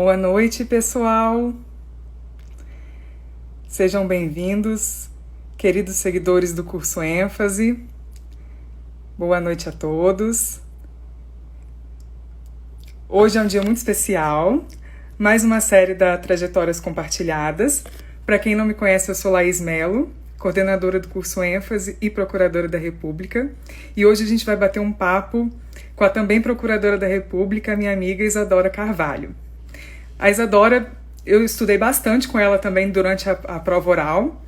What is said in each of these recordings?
Boa noite, pessoal. Sejam bem-vindos, queridos seguidores do curso ênfase. Boa noite a todos. Hoje é um dia muito especial, mais uma série da Trajetórias Compartilhadas. Para quem não me conhece, eu sou Laís Melo, coordenadora do curso ênfase e procuradora da República. E hoje a gente vai bater um papo com a também procuradora da República, minha amiga Isadora Carvalho. A Isadora, eu estudei bastante com ela também durante a, a prova oral,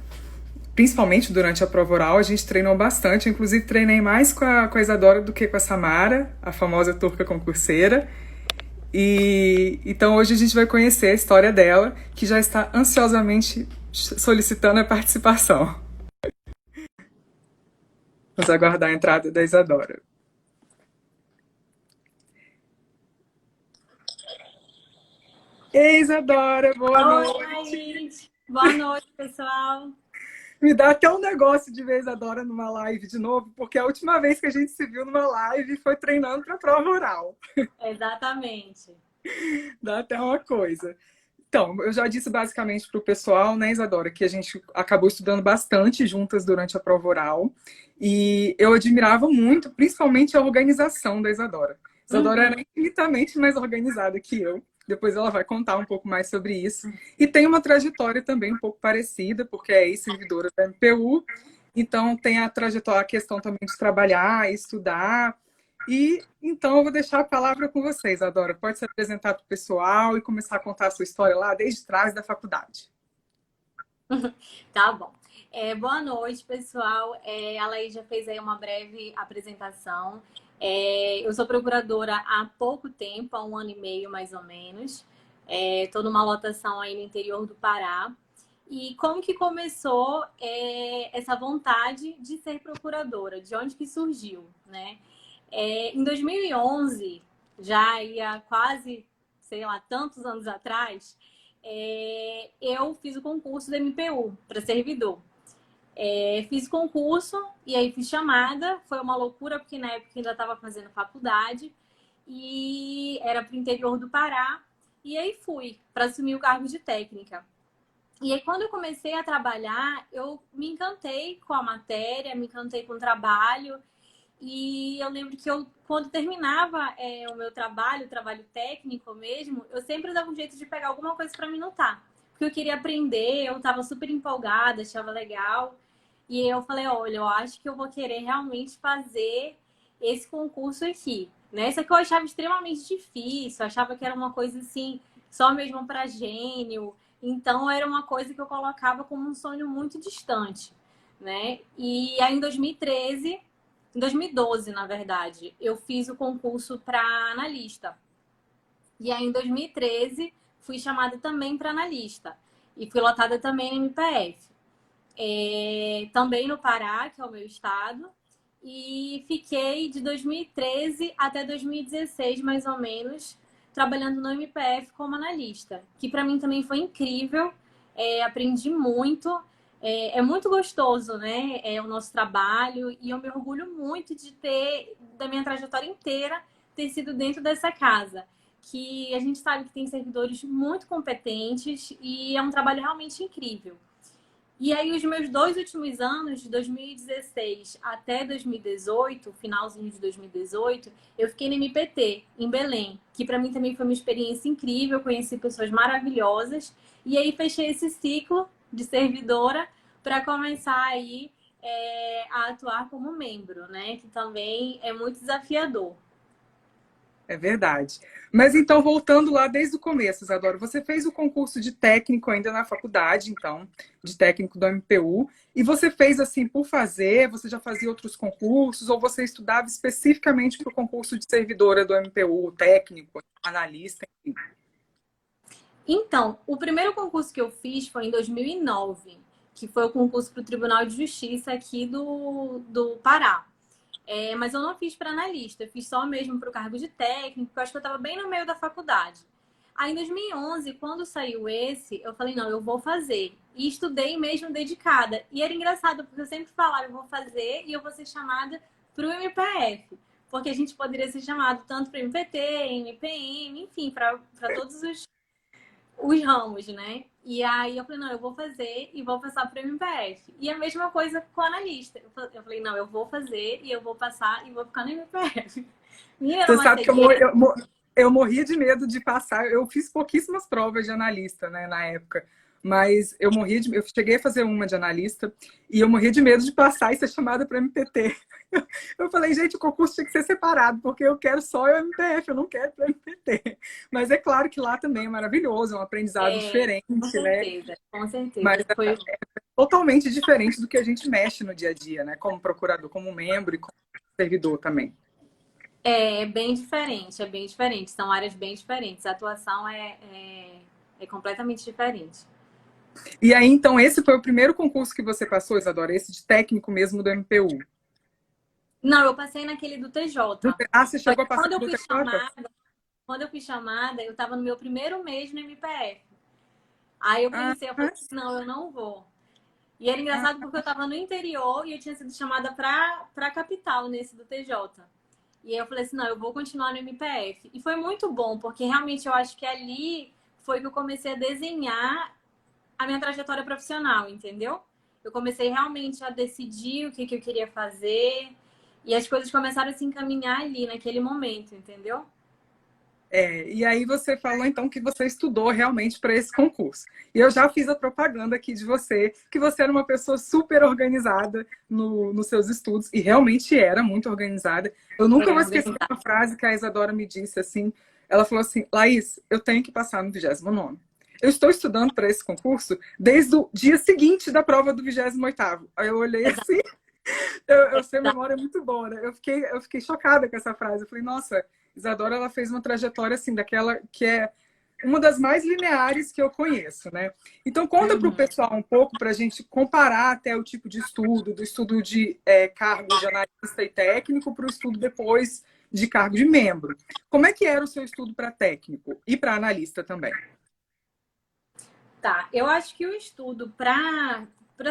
principalmente durante a prova oral, a gente treinou bastante, inclusive treinei mais com a, com a Isadora do que com a Samara, a famosa turca concurseira. E então hoje a gente vai conhecer a história dela, que já está ansiosamente solicitando a participação. Vamos aguardar a entrada da Isadora. Ei, Isadora, boa Oi, noite. Boa noite, pessoal. Me dá até um negócio de ver Isadora numa live de novo, porque a última vez que a gente se viu numa live foi treinando para a prova oral. Exatamente. Dá até uma coisa. Então, eu já disse basicamente para o pessoal, né, Isadora, que a gente acabou estudando bastante juntas durante a prova oral. E eu admirava muito, principalmente, a organização da Isadora. Isadora uhum. era infinitamente mais organizada que eu. Depois ela vai contar um pouco mais sobre isso. E tem uma trajetória também um pouco parecida, porque é ex-servidora da MPU. Então tem a trajetória, a questão também de trabalhar, estudar. E então eu vou deixar a palavra com vocês, Adora. Pode se apresentar para o pessoal e começar a contar a sua história lá desde trás da faculdade. tá bom. É, boa noite, pessoal. É, a Laís já fez aí uma breve apresentação. É, eu sou procuradora há pouco tempo, há um ano e meio mais ou menos. Estou é, numa lotação aí no interior do Pará. E como que começou é, essa vontade de ser procuradora? De onde que surgiu, né? É, em 2011, já ia quase, sei lá, tantos anos atrás, é, eu fiz o concurso do MPU para servidor. É, fiz concurso e aí fiz chamada. Foi uma loucura, porque na época ainda estava fazendo faculdade e era para o interior do Pará. E aí fui para assumir o cargo de técnica. E aí, quando eu comecei a trabalhar, eu me encantei com a matéria, me encantei com o trabalho. E eu lembro que eu, quando terminava é, o meu trabalho, o trabalho técnico mesmo, eu sempre dava um jeito de pegar alguma coisa para me notar. Porque eu queria aprender, eu estava super empolgada, achava legal. E eu falei, olha, eu acho que eu vou querer realmente fazer esse concurso aqui. Né? Isso que eu achava extremamente difícil, achava que era uma coisa assim, só mesmo para gênio. Então era uma coisa que eu colocava como um sonho muito distante, né? E aí em 2013, em 2012, na verdade, eu fiz o concurso para analista. E aí em 2013 fui chamada também para analista. E fui lotada também no MPF é, também no Pará, que é o meu estado, e fiquei de 2013 até 2016, mais ou menos, trabalhando no MPF como analista, que para mim também foi incrível, é, aprendi muito, é, é, muito gostoso, né? É o nosso trabalho. E eu me orgulho muito de ter, da minha trajetória inteira, ter sido dentro dessa casa. Que a gente sabe que tem servidores muito competentes e é um trabalho realmente incrível. E aí, os meus dois últimos anos, de 2016 até 2018, finalzinho de 2018, eu fiquei no MPT, em Belém, que para mim também foi uma experiência incrível, conheci pessoas maravilhosas. E aí, fechei esse ciclo de servidora para começar aí é, a atuar como membro, né? Que também é muito desafiador. É verdade. Mas então, voltando lá desde o começo, Isadora, você fez o concurso de técnico ainda na faculdade, então, de técnico do MPU, e você fez assim por fazer, você já fazia outros concursos, ou você estudava especificamente para o concurso de servidora do MPU, técnico, analista, enfim? Então, o primeiro concurso que eu fiz foi em 2009, que foi o concurso para o Tribunal de Justiça aqui do, do Pará. É, mas eu não fiz para analista, eu fiz só mesmo para o cargo de técnico, eu acho que eu estava bem no meio da faculdade. Aí em 2011, quando saiu esse, eu falei, não, eu vou fazer. E estudei mesmo dedicada. E era engraçado, porque eu sempre falava, eu vou fazer e eu vou ser chamada para o MPF. Porque a gente poderia ser chamado tanto para MPT, MPM, enfim, para todos os, os ramos, né? E aí eu falei, não, eu vou fazer e vou passar para o MPF. E a mesma coisa com o analista. Eu falei, não, eu vou fazer e eu vou passar e vou ficar no MPF. Minha Você sabe que eu, morri, eu, eu morria de medo de passar. Eu fiz pouquíssimas provas de analista, né, na época. Mas eu morri de, eu cheguei a fazer uma de analista e eu morri de medo de passar e ser chamada para MPT. Eu falei, gente, o concurso tinha que ser separado, porque eu quero só o MPF, eu não quero para MPT. Mas é claro que lá também é maravilhoso, é um aprendizado é, diferente, com né? certeza, né? Com certeza, Mas Foi... é, é totalmente diferente do que a gente mexe no dia a dia, né? Como procurador, como membro e como servidor também. É, é bem diferente, é bem diferente. São áreas bem diferentes. A atuação é, é, é completamente diferente. E aí, então, esse foi o primeiro concurso que você passou, Isadora? Esse de técnico mesmo do MPU? Não, eu passei naquele do TJ. Ah, você chegou a passar quando eu fui TJ? Chamada, quando eu fui chamada, eu estava no meu primeiro mês no MPF. Aí eu pensei, ah, eu falei, não, eu não vou. E era engraçado ah, porque eu estava no interior e eu tinha sido chamada para a capital nesse do TJ. E aí eu falei assim, não, eu vou continuar no MPF. E foi muito bom, porque realmente eu acho que ali foi que eu comecei a desenhar a minha trajetória profissional, entendeu? Eu comecei realmente a decidir o que, que eu queria fazer e as coisas começaram a se encaminhar ali, naquele momento, entendeu? É, e aí você falou então que você estudou realmente para esse concurso. E eu já fiz a propaganda aqui de você, que você era uma pessoa super organizada no, nos seus estudos, e realmente era muito organizada. Eu nunca é, vou esquecer uma frase que a Isadora me disse assim. Ela falou assim, Laís, eu tenho que passar no 29 eu estou estudando para esse concurso desde o dia seguinte da prova do 28º. Aí eu olhei assim, eu, eu sei memória muito boa, né? Eu fiquei, eu fiquei chocada com essa frase. Eu falei, nossa, Isadora, ela fez uma trajetória assim, daquela que é uma das mais lineares que eu conheço, né? Então, conta para o uhum. pessoal um pouco para a gente comparar até o tipo de estudo, do estudo de é, cargo de analista e técnico para o estudo depois de cargo de membro. Como é que era o seu estudo para técnico e para analista também? Tá, eu acho que o estudo para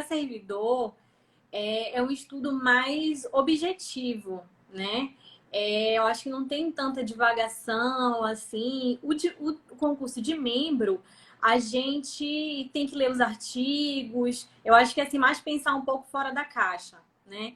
servidor é, é um estudo mais objetivo, né? É, eu acho que não tem tanta divagação assim. O, de, o, concurso de membro, a gente tem que ler os artigos. Eu acho que é assim, mais pensar um pouco fora da caixa, né?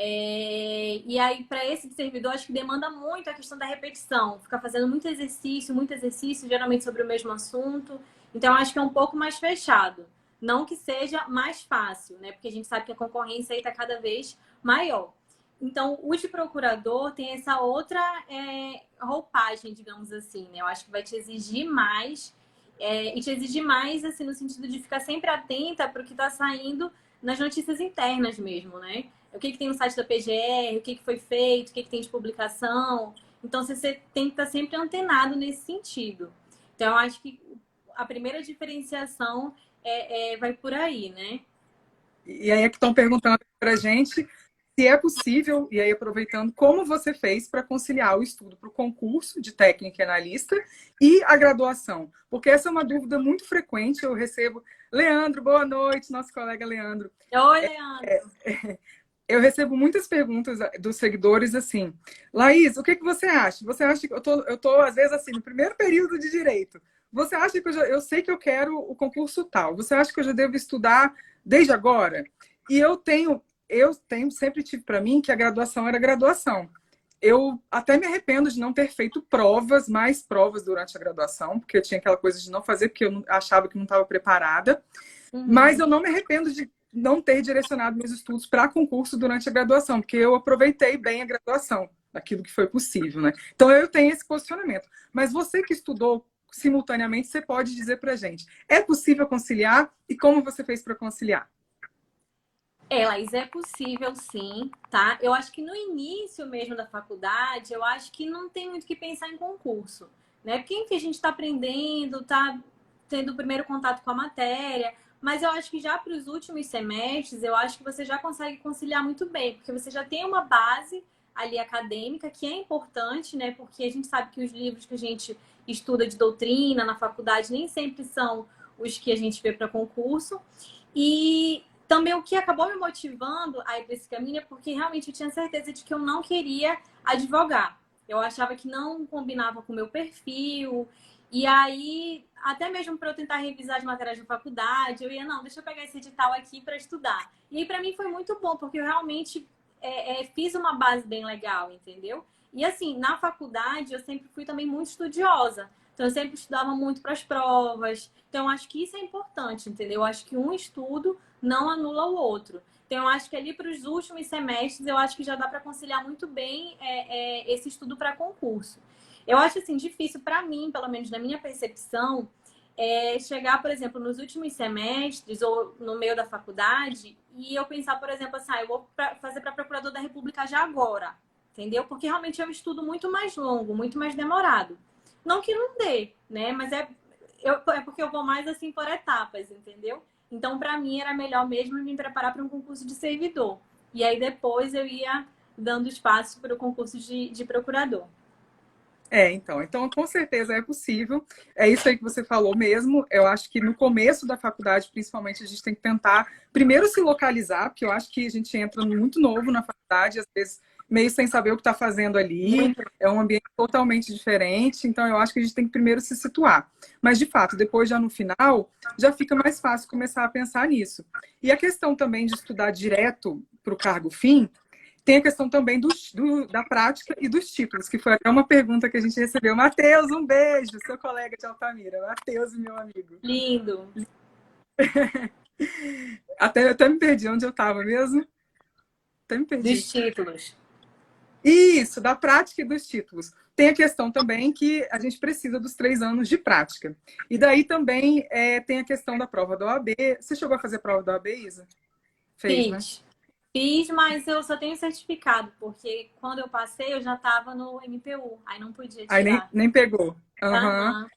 É, e aí, para esse servidor, acho que demanda muito a questão da repetição, ficar fazendo muito exercício, muito exercício, geralmente sobre o mesmo assunto. Então, acho que é um pouco mais fechado. Não que seja mais fácil, né? Porque a gente sabe que a concorrência está cada vez maior. Então, o de procurador tem essa outra é, roupagem, digamos assim, né? Eu acho que vai te exigir mais é, e te exigir mais, assim, no sentido de ficar sempre atenta para o que está saindo nas notícias internas mesmo, né? O que, que tem no site da PGR, o que, que foi feito, o que, que tem de publicação. Então, você tem que estar tá sempre antenado nesse sentido. Então, eu acho que a primeira diferenciação é, é, vai por aí, né? E aí é que estão perguntando para a gente se é possível, e aí aproveitando, como você fez para conciliar o estudo para o concurso de técnica e analista e a graduação? Porque essa é uma dúvida muito frequente, eu recebo. Leandro, boa noite, nosso colega Leandro. Oi, Leandro. É, é, eu recebo muitas perguntas dos seguidores assim, Laís, o que, que você acha? Você acha que eu tô, eu tô, às vezes, assim, no primeiro período de direito. Você acha que eu, já, eu sei que eu quero o concurso tal? Você acha que eu já devo estudar desde agora? E eu tenho, eu tenho sempre tive para mim que a graduação era graduação. Eu até me arrependo de não ter feito provas, mais provas durante a graduação, porque eu tinha aquela coisa de não fazer porque eu achava que não estava preparada. Uhum. Mas eu não me arrependo de não ter direcionado meus estudos para concurso durante a graduação, porque eu aproveitei bem a graduação, aquilo que foi possível, né? Então eu tenho esse posicionamento. Mas você que estudou simultaneamente, você pode dizer para gente, é possível conciliar e como você fez para conciliar? É, Laís, é possível sim, tá? Eu acho que no início mesmo da faculdade, eu acho que não tem muito que pensar em concurso, né? Porque enfim, a gente está aprendendo, tá tendo o primeiro contato com a matéria, mas eu acho que já para os últimos semestres, eu acho que você já consegue conciliar muito bem, porque você já tem uma base ali acadêmica que é importante, né? Porque a gente sabe que os livros que a gente estuda de doutrina na faculdade nem sempre são os que a gente vê para concurso. E também o que acabou me motivando a ir para esse caminho é porque realmente eu tinha certeza de que eu não queria advogar. Eu achava que não combinava com o meu perfil. E aí, até mesmo para eu tentar revisar as matérias da faculdade, eu ia, não, deixa eu pegar esse edital aqui para estudar. E aí, para mim, foi muito bom, porque eu realmente é, é, fiz uma base bem legal, entendeu? E assim, na faculdade, eu sempre fui também muito estudiosa. Então, eu sempre estudava muito para as provas. Então, acho que isso é importante, entendeu? Eu acho que um estudo não anula o outro. Então, eu acho que ali para os últimos semestres, eu acho que já dá para conciliar muito bem é, é, esse estudo para concurso. Eu acho assim difícil para mim, pelo menos na minha percepção, é chegar, por exemplo, nos últimos semestres ou no meio da faculdade e eu pensar, por exemplo, assim, ah, eu vou pra, fazer para procurador da República já agora, entendeu? Porque realmente é um estudo muito mais longo, muito mais demorado. Não que não dê, né? Mas é, eu, é porque eu vou mais assim por etapas, entendeu? Então, para mim, era melhor mesmo me preparar para um concurso de servidor. E aí depois eu ia dando espaço para o concurso de, de procurador. É, então, então com certeza é possível. É isso aí que você falou mesmo. Eu acho que no começo da faculdade, principalmente, a gente tem que tentar primeiro se localizar, porque eu acho que a gente entra muito novo na faculdade, às vezes meio sem saber o que está fazendo ali, é um ambiente totalmente diferente, então eu acho que a gente tem que primeiro se situar. Mas, de fato, depois já no final, já fica mais fácil começar a pensar nisso. E a questão também de estudar direto para o cargo fim, tem a questão também do, do, da prática e dos títulos, que foi até uma pergunta que a gente recebeu. Matheus, um beijo, seu colega de Altamira. Matheus, meu amigo. Lindo. até, até me perdi onde eu estava mesmo. Até me perdi. Dos títulos. Isso, da prática e dos títulos. Tem a questão também que a gente precisa dos três anos de prática. E daí também é, tem a questão da prova da OAB. Você chegou a fazer prova da OAB, Isa? Fez, Fiz. né? Fiz, mas eu só tenho certificado, porque quando eu passei eu já estava no MPU, aí não podia tirar. Aí nem, nem pegou. Uhum. Uhum.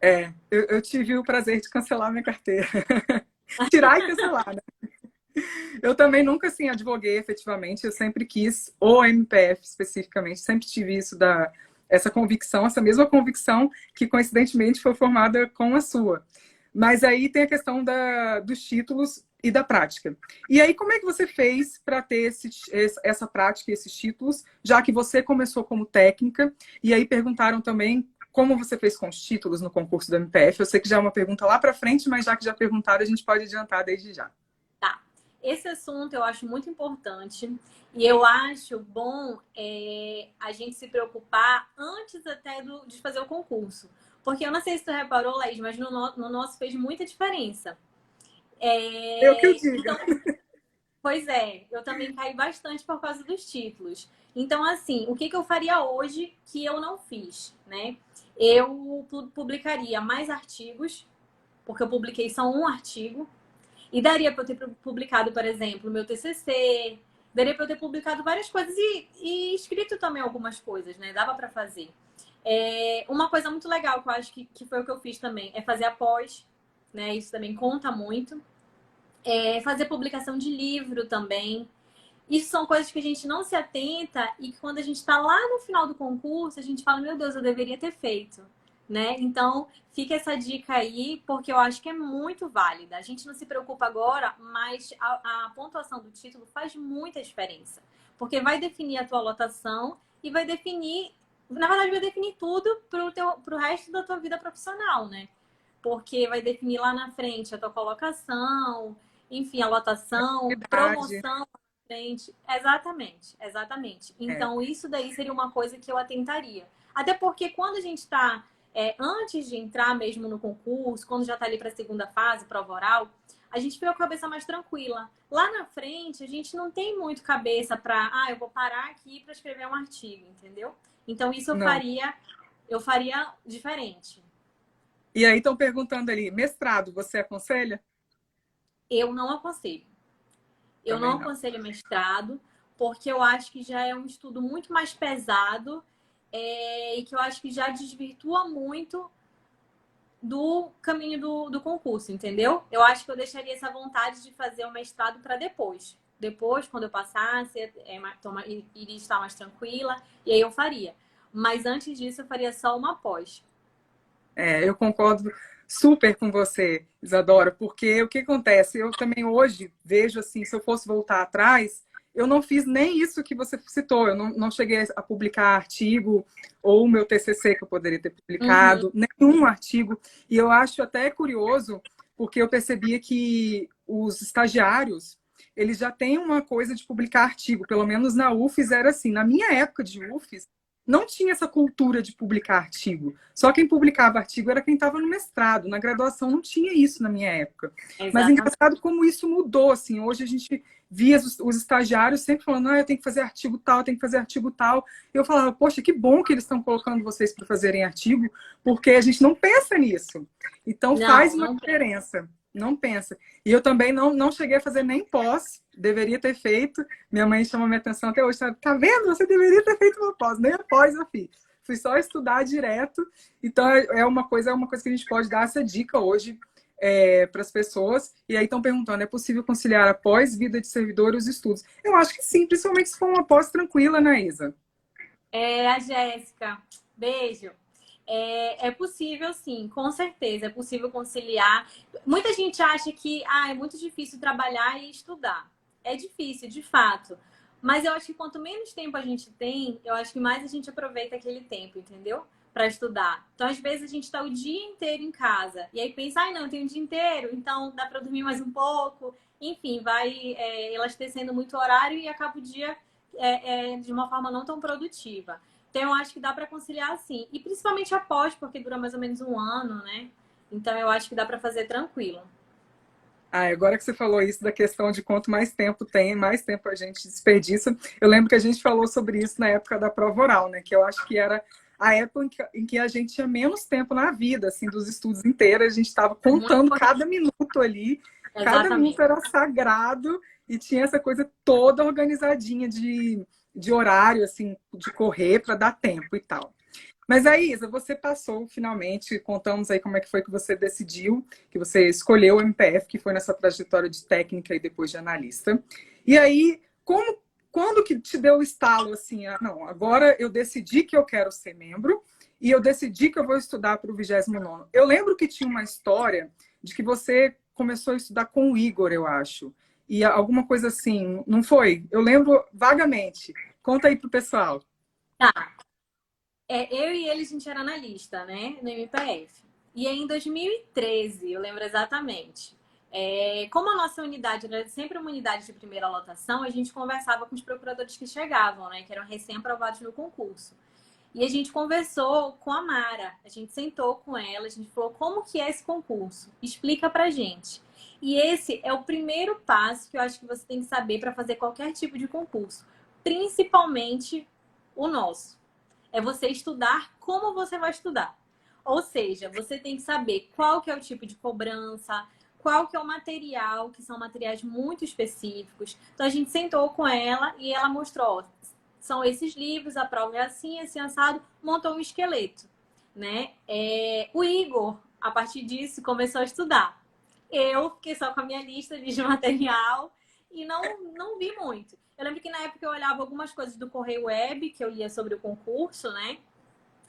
É, eu, eu, tive o prazer de cancelar minha carteira. Tirar e cancelar, né? Eu também nunca, assim, advoguei efetivamente. Eu sempre quis, o MPF especificamente, sempre tive isso da essa convicção, essa mesma convicção que coincidentemente foi formada com a sua. Mas aí tem a questão da, dos títulos e da prática. E aí, como é que você fez para ter esse, essa prática e esses títulos, já que você começou como técnica? E aí perguntaram também como você fez com os títulos no concurso do MPF. Eu sei que já é uma pergunta lá para frente, mas já que já perguntaram, a gente pode adiantar desde já. Esse assunto eu acho muito importante e eu acho bom é, a gente se preocupar antes até do, de fazer o concurso. Porque eu não sei se tu reparou, Laís, mas no, no nosso fez muita diferença. É... Eu que eu digo. Então, pois é, eu também caí bastante por causa dos títulos. Então, assim, o que, que eu faria hoje que eu não fiz, né? Eu publicaria mais artigos, porque eu publiquei só um artigo, e daria para eu ter publicado, por exemplo, meu TCC, daria para eu ter publicado várias coisas e, e escrito também algumas coisas, né? Dava para fazer. É, uma coisa muito legal que eu acho que, que foi o que eu fiz também é fazer a pós, né? Isso também conta muito é, fazer publicação de livro também. Isso são coisas que a gente não se atenta e que quando a gente está lá no final do concurso, a gente fala, meu Deus, eu deveria ter feito. Né? Então, fica essa dica aí, porque eu acho que é muito válida. A gente não se preocupa agora, mas a, a pontuação do título faz muita diferença. Porque vai definir a tua lotação e vai definir, na verdade, vai definir tudo para o resto da tua vida profissional, né? Porque vai definir lá na frente a tua colocação, enfim, a lotação, promoção na frente. Exatamente, exatamente. É. Então, é. isso daí seria uma coisa que eu atentaria. Até porque quando a gente está, é, antes de entrar mesmo no concurso, quando já está ali para a segunda fase, prova oral, a gente fica com a cabeça mais tranquila. Lá na frente, a gente não tem muito cabeça para, ah, eu vou parar aqui para escrever um artigo, entendeu? Então, isso eu não. faria, eu faria diferente. E aí estão perguntando ali, mestrado, você aconselha? eu não aconselho. Eu não, não aconselho mestrado, porque eu acho que já é um estudo muito mais pesado é, e que eu acho que já desvirtua muito do caminho do, do concurso, entendeu? Eu acho que eu deixaria essa vontade de fazer o mestrado para depois. Depois, quando eu passasse, é, toma, iria estar mais tranquila, e aí eu faria. Mas antes disso, eu faria só uma pós. É, eu concordo super com você, Isadora, porque o que acontece? Eu também hoje vejo assim, se eu fosse voltar atrás, eu não fiz nem isso que você citou. Eu não, não cheguei a publicar artigo ou o meu TCC que eu poderia ter publicado, uhum. nenhum artigo. E eu acho até curioso, porque eu percebia que os estagiários, eles já têm uma coisa de publicar artigo. Pelo menos na UFES era assim. Na minha época de UFES, não tinha essa cultura de publicar artigo. Só quem publicava artigo era quem estava no mestrado. Na graduação não tinha isso na minha época. Exatamente. Mas engraçado como isso mudou, assim. Hoje a gente via os, os estagiários sempre falando, ah, eu tenho que fazer artigo tal, eu tenho que fazer artigo tal. E eu falava, poxa, que bom que eles estão colocando vocês para fazerem artigo, porque a gente não pensa nisso. Então não, faz uma diferença. Pensa não pensa. E eu também não, não cheguei a fazer nem pós, deveria ter feito. Minha mãe chama minha atenção até hoje, sabe? Tá vendo? Você deveria ter feito uma pós, nem a pós eu fiz. Fui só estudar direto. Então é, é uma coisa, é uma coisa que a gente pode dar essa dica hoje é, para as pessoas. E aí estão perguntando: é possível conciliar a pós-vida de servidor e os estudos? Eu acho que sim, principalmente se for uma pós tranquila, né, Isa? É, a Jéssica. Beijo. É, é, possível, sim, com certeza, é possível conciliar. Muita gente acha que ah, é muito difícil trabalhar e estudar. É difícil, de fato. Mas eu acho que quanto menos tempo a gente tem, eu acho que mais a gente aproveita aquele tempo, entendeu? Para estudar. Então, às vezes, a gente está o dia inteiro em casa. E aí pensa, ah, não, tem o dia inteiro, então dá para dormir mais um pouco. Enfim, vai é, elastecendo muito o horário e acaba o dia é, é, de uma forma não tão produtiva. Então, eu acho que dá para conciliar assim. E principalmente após, porque dura mais ou menos um ano, né? Então, eu acho que dá para fazer tranquilo. Ah, agora que você falou isso da questão de quanto mais tempo tem, mais tempo a gente desperdiça. Eu lembro que a gente falou sobre isso na época da prova oral, né? Que eu acho que era a época em que a gente tinha menos tempo na vida, assim, dos estudos inteiros. A gente estava contando cada minuto ali. Exatamente. Cada minuto era sagrado e tinha essa coisa toda organizadinha de de horário, assim, de correr para dar tempo e tal. Mas aí, Isa, você passou finalmente, contamos aí como é que foi que você decidiu, que você escolheu o MPF, que foi nessa trajetória de técnica e depois de analista. E aí, como, quando que te deu o estalo assim, ah, não, agora eu decidi que eu quero ser membro e eu decidi que eu vou estudar para o 29 Eu lembro que tinha uma história de que você começou a estudar com o Igor, eu acho e alguma coisa assim, não foi? Eu lembro vagamente. Conta aí pro pessoal. Tá. É, eu e ele, a gente era analista, né? No MPF. E em 2013, eu lembro exatamente. É, como a nossa unidade era sempre uma unidade de primeira lotação, a gente conversava com os procuradores que chegavam, né? Que eram recém-aprovados no concurso. E a gente conversou com a Mara. A gente sentou com ela, a gente falou como que é esse concurso. Explica pra gente. E esse é o primeiro passo que eu acho que você tem que saber para fazer qualquer tipo de concurso, principalmente o nosso. É você estudar como você vai estudar. Ou seja, você tem que saber qual que é o tipo de cobrança, qual que é o material, que são materiais muito específicos. Então a gente sentou com ela e ela mostrou, são esses livros, a prova é assim, assim assado, montou um esqueleto, né? É, o Igor, a partir disso, começou a estudar. Eu fiquei só com a minha lista de material e não, não vi muito. Eu lembro que na época eu olhava algumas coisas do Correio Web, que eu lia sobre o concurso, né?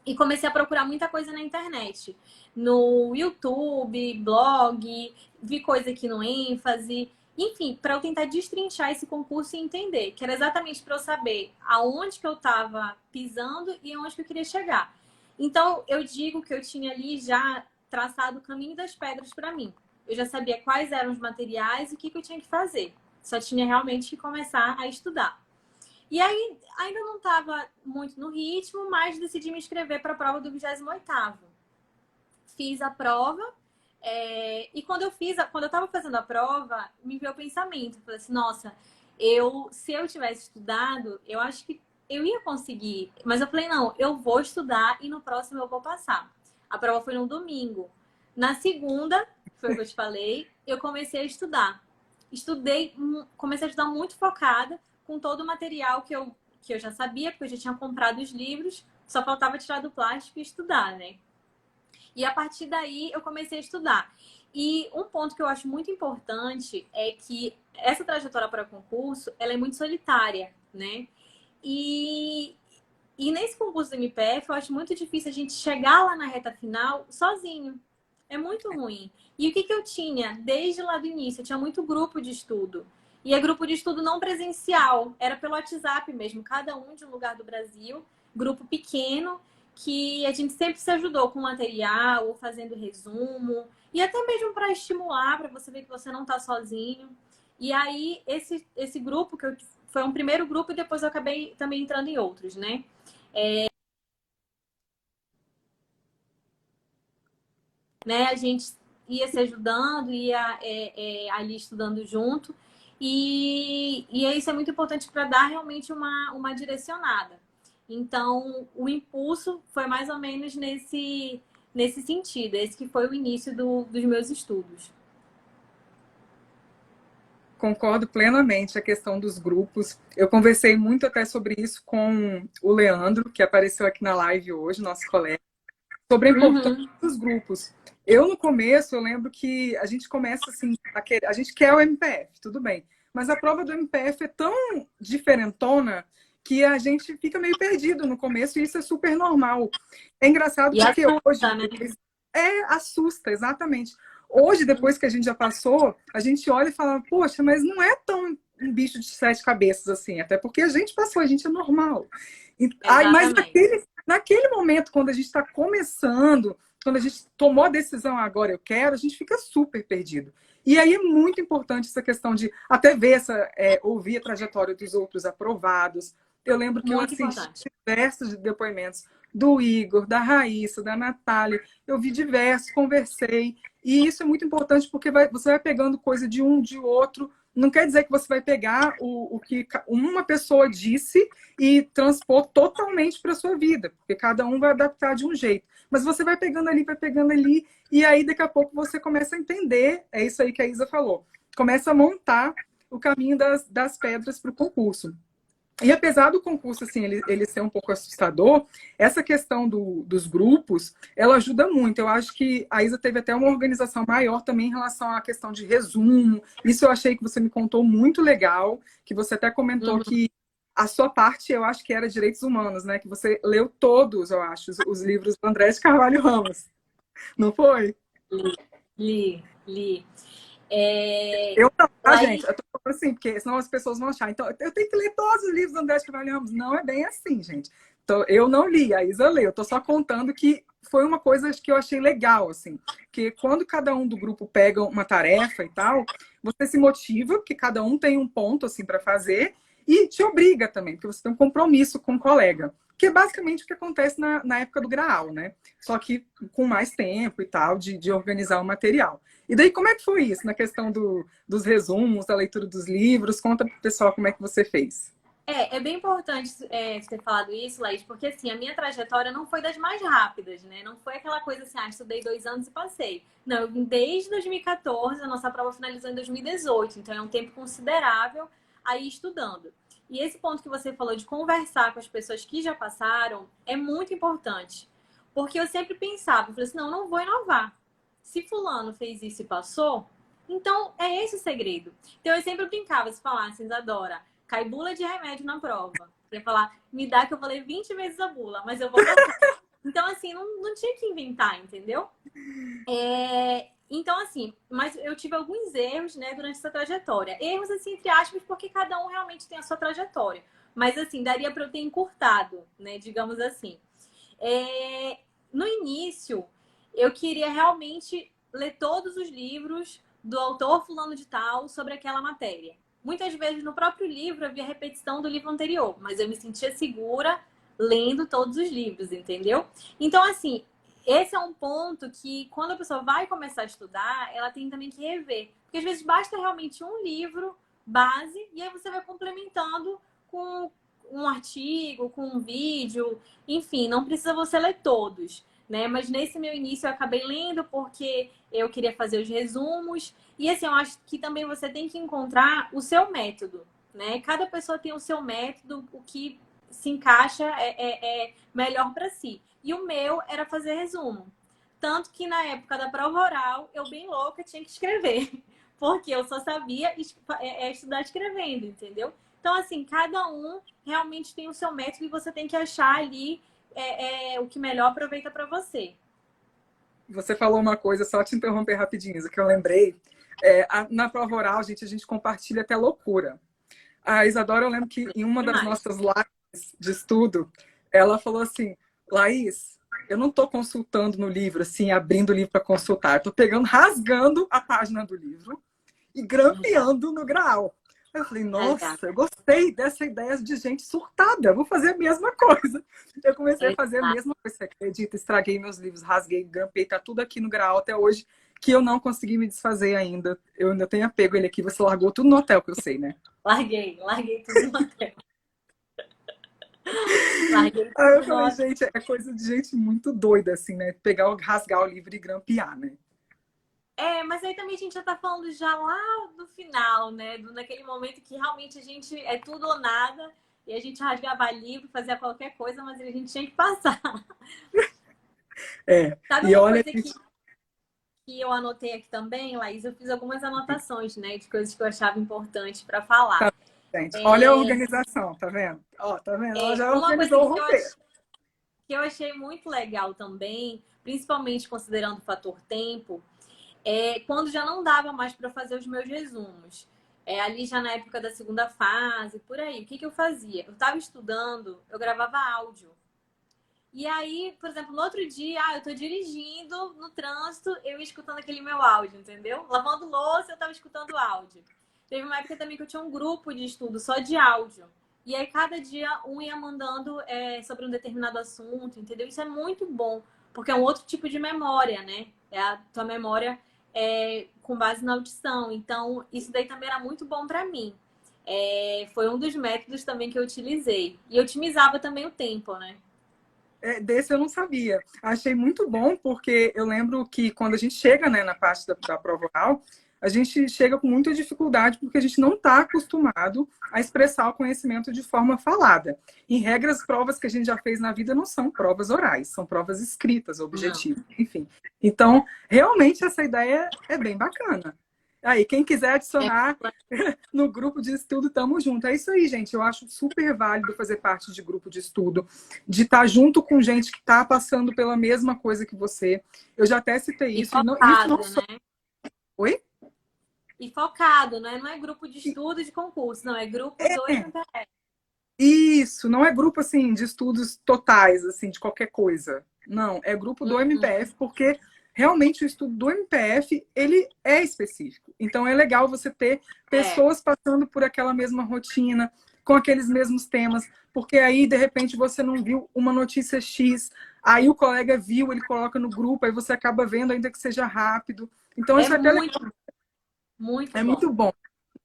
E comecei a procurar muita coisa na internet. No YouTube, blog, vi coisa aqui no ênfase. Enfim, para eu tentar destrinchar esse concurso e entender, que era exatamente para eu saber aonde que eu estava pisando e aonde que eu queria chegar. Então, eu digo que eu tinha ali já traçado o caminho das pedras para mim eu já sabia quais eram os materiais e o que, que eu tinha que fazer. Só tinha realmente que começar a estudar. E aí, ainda não estava muito no ritmo, mas decidi me inscrever para a prova do 28º. Fiz a prova, é... e quando eu fiz, a... quando eu estava fazendo a prova, me veio o pensamento. falei assim, nossa, eu, se eu tivesse estudado, eu acho que eu ia conseguir. Mas eu falei, não, eu vou estudar e no próximo eu vou passar. A prova foi no domingo. Na segunda, foi o que eu te falei, eu comecei a estudar. Estudei, comecei a estudar muito focada, com todo o material que eu, que eu já sabia, porque eu já tinha comprado os livros, só faltava tirar do plástico e estudar, né? E a partir daí eu comecei a estudar. E um ponto que eu acho muito importante é que essa trajetória para concurso, ela é muito solitária, né? E, e nesse concurso do MPF, eu acho muito difícil a gente chegar lá na reta final sozinho. É muito ruim. E o que, que eu tinha desde lá do início? Eu tinha muito grupo de estudo. E é grupo de estudo não presencial, era pelo WhatsApp mesmo, cada um de um lugar do Brasil, grupo pequeno, que a gente sempre se ajudou com material, ou fazendo resumo, e até mesmo para estimular, para você ver que você não está sozinho. E aí, esse, esse grupo, que eu, foi um primeiro grupo, e depois eu acabei também entrando em outros, né? É... Né, a gente ia se ajudando, ia é, é, ali estudando junto. E, e isso é muito importante para dar realmente uma, uma direcionada. Então, o impulso foi mais ou menos nesse, nesse sentido. Esse que foi o início do, dos meus estudos. Concordo plenamente a questão dos grupos. Eu conversei muito até sobre isso com o Leandro, que apareceu aqui na live hoje, nosso colega, sobre a importância uhum. dos grupos. Eu, no começo, eu lembro que a gente começa assim, a, querer, a gente quer o MPF, tudo bem. Mas a prova do MPF é tão diferentona que a gente fica meio perdido no começo e isso é super normal. É engraçado e porque assusta, hoje. Né? É, assusta, exatamente. Hoje, depois que a gente já passou, a gente olha e fala, poxa, mas não é tão um bicho de sete cabeças assim, até porque a gente passou, a gente é normal. E, mas naquele, naquele momento, quando a gente está começando, quando a gente tomou a decisão, agora eu quero, a gente fica super perdido. E aí é muito importante essa questão de até ver essa, é, ouvir a trajetória dos outros aprovados, eu lembro que muito eu assisti diversos depoimentos do Igor, da Raíssa, da Natália. Eu vi diversos, conversei. E isso é muito importante porque vai, você vai pegando coisa de um, de outro. Não quer dizer que você vai pegar o, o que uma pessoa disse e transpor totalmente para a sua vida, porque cada um vai adaptar de um jeito. Mas você vai pegando ali, vai pegando ali, e aí daqui a pouco você começa a entender. É isso aí que a Isa falou. Começa a montar o caminho das, das pedras para o concurso. E apesar do concurso assim, ele, ele ser um pouco assustador, essa questão do, dos grupos, ela ajuda muito. Eu acho que a Isa teve até uma organização maior também em relação à questão de resumo. Isso eu achei que você me contou muito legal, que você até comentou uhum. que a sua parte, eu acho que era direitos humanos, né? Que você leu todos, eu acho, os, os livros do André de Carvalho Ramos. Não foi? Li, li. li. É... Eu não, tá, Aí... gente? Eu tô falando assim, porque senão as pessoas vão achar. Então, eu tenho que ler todos os livros do André Carvalho Ramos. Não é bem assim, gente. Então, eu não li, a Isa leu. Eu tô só contando que foi uma coisa que eu achei legal, assim. Que quando cada um do grupo pega uma tarefa e tal, você se motiva, porque cada um tem um ponto, assim, para fazer. E te obriga também, porque você tem um compromisso com o colega. Que é basicamente o que acontece na, na época do Graal, né? Só que com mais tempo e tal, de, de organizar o material. E daí, como é que foi isso na questão do, dos resumos, da leitura dos livros? Conta pro pessoal como é que você fez. É, é bem importante é, ter falado isso, Laís, porque assim, a minha trajetória não foi das mais rápidas, né? Não foi aquela coisa assim, ah, estudei dois anos e passei. Não, desde 2014, a nossa prova finalizou em 2018, então é um tempo considerável aí estudando. E esse ponto que você falou de conversar com as pessoas que já passaram é muito importante. Porque eu sempre pensava, eu falei assim, não, não vou inovar se fulano fez isso e passou, então é esse o segredo. Então eu sempre brincava, se falassem, Isadora, cai bula de remédio na prova. Eu ia falar, me dá que eu vou ler 20 vezes a bula, mas eu vou Então, assim, não, não tinha que inventar, entendeu? É, então, assim, mas eu tive alguns erros, né, durante essa trajetória. Erros, assim, entre aspas, porque cada um realmente tem a sua trajetória. Mas, assim, daria para eu ter encurtado, né, digamos assim. É, no início, eu queria realmente ler todos os livros do autor fulano de tal sobre aquela matéria. Muitas vezes no próprio livro havia repetição do livro anterior, mas eu me sentia segura lendo todos os livros, entendeu? Então, assim, esse é um ponto que quando a pessoa vai começar a estudar, ela tem também que rever. Porque às vezes basta realmente um livro base e aí você vai complementando com um artigo, com um vídeo, enfim, não precisa você ler todos né? Mas nesse meu início eu acabei lendo porque eu queria fazer os resumos. E assim, eu acho que também você tem que encontrar o seu método, né? Cada pessoa tem o seu método, o que se encaixa é, é, é melhor para si. E o meu era fazer resumo. Tanto que na época da prova oral, eu bem louca tinha que escrever. Porque eu só sabia é, é, estudar escrevendo, entendeu? Então, assim, cada um realmente tem o seu método e você tem que achar ali é, é o que melhor aproveita para você. Você falou uma coisa, só te interromper rapidinho, que eu lembrei. É, a, na prova oral, gente, a gente compartilha até loucura. A Isadora, eu lembro que em uma das nossas lives de estudo, ela falou assim: Laís, eu não estou consultando no livro, assim, abrindo o livro para consultar. Estou pegando, rasgando a página do livro e grampeando no grau. Eu falei, nossa, eu gostei dessa ideia de gente surtada, vou fazer a mesma coisa. Eu comecei a fazer a mesma coisa, você acredita? Estraguei meus livros, rasguei, grampei, tá tudo aqui no grau até hoje, que eu não consegui me desfazer ainda. Eu ainda tenho apego ele aqui, você largou tudo no hotel, que eu sei, né? Larguei, larguei tudo no hotel. Larguei Aí eu falei, gente, é coisa de gente muito doida, assim, né? Pegar, rasgar o livro e grampear, né? É, mas aí também a gente já tá falando já lá do final, né? Do, naquele momento que realmente a gente é tudo ou nada e a gente rasgava livro, fazia qualquer coisa, mas a gente tinha que passar. É, Sabe e olha que, que eu anotei aqui também, Laís? Eu fiz algumas anotações, né? De coisas que eu achava importante para falar. Tá, gente. É... Olha a organização, tá vendo? Ó, tá vendo? Ela já organizou o roteiro. Que eu achei muito legal também, principalmente considerando o fator tempo, é, quando já não dava mais para fazer os meus resumos. É, ali já na época da segunda fase, por aí. O que, que eu fazia? Eu estava estudando, eu gravava áudio. E aí, por exemplo, no outro dia, ah, eu estou dirigindo no trânsito, eu ia escutando aquele meu áudio, entendeu? Lavando louça, eu estava escutando áudio. Teve uma época também que eu tinha um grupo de estudo só de áudio. E aí, cada dia, um ia mandando é, sobre um determinado assunto, entendeu? Isso é muito bom, porque é um outro tipo de memória, né? É a tua memória é, com base na audição. Então, isso daí também era muito bom para mim. É, foi um dos métodos também que eu utilizei. E otimizava também o tempo, né? É, desse eu não sabia. Achei muito bom, porque eu lembro que quando a gente chega né, na parte da, da prova oral, a gente chega com muita dificuldade porque a gente não está acostumado a expressar o conhecimento de forma falada. Em regra, as provas que a gente já fez na vida não são provas orais, são provas escritas, objetivas, não. enfim. Então, realmente essa ideia é bem bacana. Aí, quem quiser adicionar é. no grupo de estudo, tamo junto. É isso aí, gente. Eu acho super válido fazer parte de grupo de estudo, de estar tá junto com gente que está passando pela mesma coisa que você. Eu já até citei isso. Focado, não, isso não né? Oi? E focado, né? Não é grupo de estudo de concurso, não, é grupo é. do MPF. Isso, não é grupo assim de estudos totais, assim, de qualquer coisa. Não, é grupo do uhum. MPF, porque realmente o estudo do MPF, ele é específico. Então é legal você ter pessoas é. passando por aquela mesma rotina, com aqueles mesmos temas, porque aí de repente você não viu uma notícia X, aí o colega viu, ele coloca no grupo, aí você acaba vendo ainda que seja rápido. Então é isso é muito, legal. Muito é bom. muito bom.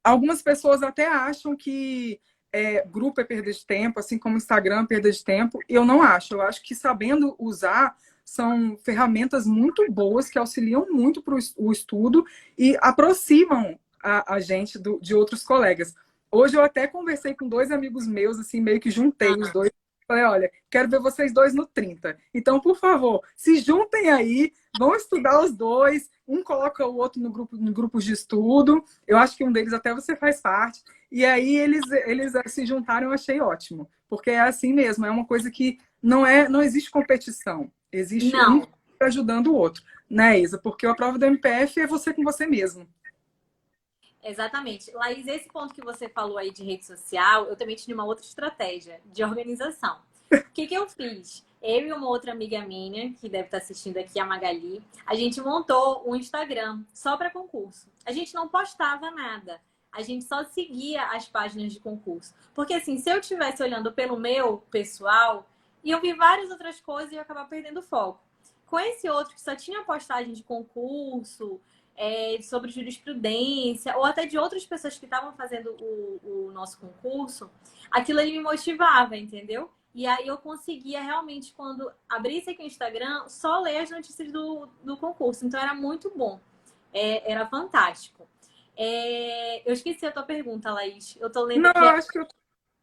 Algumas pessoas até acham que é, grupo é perda de tempo, assim como Instagram é perda de tempo. Eu não acho. Eu acho que sabendo usar são ferramentas muito boas que auxiliam muito para o estudo e aproximam a, a gente do, de outros colegas. Hoje eu até conversei com dois amigos meus, assim, meio que juntei os dois Falei, olha, quero ver vocês dois no 30. Então, por favor, se juntem aí, vão estudar os dois, um coloca o outro no grupo no grupos de estudo. Eu acho que um deles até você faz parte. E aí eles, eles se juntaram, eu achei ótimo. Porque é assim mesmo, é uma coisa que não é, não existe competição. Existe não. um ajudando o outro. Né, Isa? Porque a prova do MPF é você com você mesmo. Exatamente. Laís, esse ponto que você falou aí de rede social, eu também tinha uma outra estratégia de organização. O que, que eu fiz? Eu e uma outra amiga minha, que deve estar assistindo aqui, a Magali, a gente montou um Instagram só para concurso. A gente não postava nada. A gente só seguia as páginas de concurso. Porque assim, se eu estivesse olhando pelo meu pessoal, iam vir várias outras coisas e eu acabar perdendo foco. Com esse outro que só tinha postagem de concurso, é, sobre jurisprudência, ou até de outras pessoas que estavam fazendo o, o nosso concurso, aquilo ali me motivava, entendeu? E aí eu conseguia realmente, quando abrisse aqui o Instagram, só ler as notícias do, do concurso. Então era muito bom. É, era fantástico. É, eu esqueci a tua pergunta, Laís. Eu tô lendo. Não, acho que eu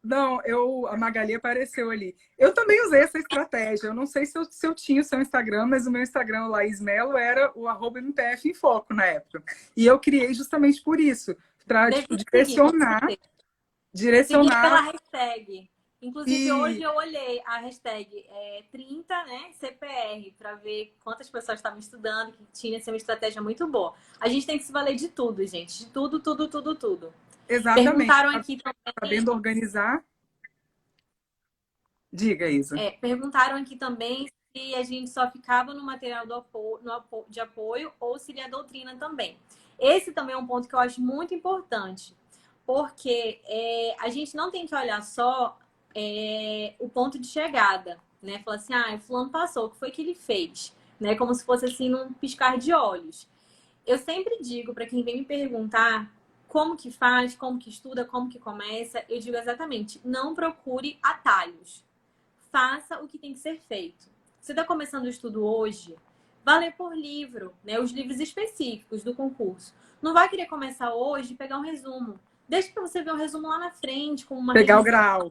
não, eu, a Magali apareceu ali. Eu também usei essa estratégia. Eu não sei se eu, se eu tinha o seu Instagram, mas o meu Instagram, o Laís Melo, era o arroba MPF em foco na época. E eu criei justamente por isso. Para tipo, direcionar. Direcionar. pela hashtag. Inclusive, e... hoje eu olhei a hashtag é, 30, né, CPR, para ver quantas pessoas estavam estudando, que tinha ser uma estratégia muito boa. A gente tem que se valer de tudo, gente. De tudo, tudo, tudo, tudo. Exatamente. Perguntaram aqui também. Sabendo organizar. Diga, Isa. É, perguntaram aqui também se a gente só ficava no material do apoio, no apo de apoio ou se a doutrina também. Esse também é um ponto que eu acho muito importante, porque é, a gente não tem que olhar só é, o ponto de chegada, né? Falar assim, ah, o fulano passou, o que foi que ele fez? Né? Como se fosse assim num piscar de olhos. Eu sempre digo para quem vem me perguntar como que faz, como que estuda, como que começa, eu digo exatamente, não procure atalhos. Faça o que tem que ser feito. Você está começando o estudo hoje, vá ler por livro, né? Os livros específicos do concurso. Não vai querer começar hoje e pegar um resumo. Deixa para você ver um resumo lá na frente, com uma. Pegar revisão. o grau.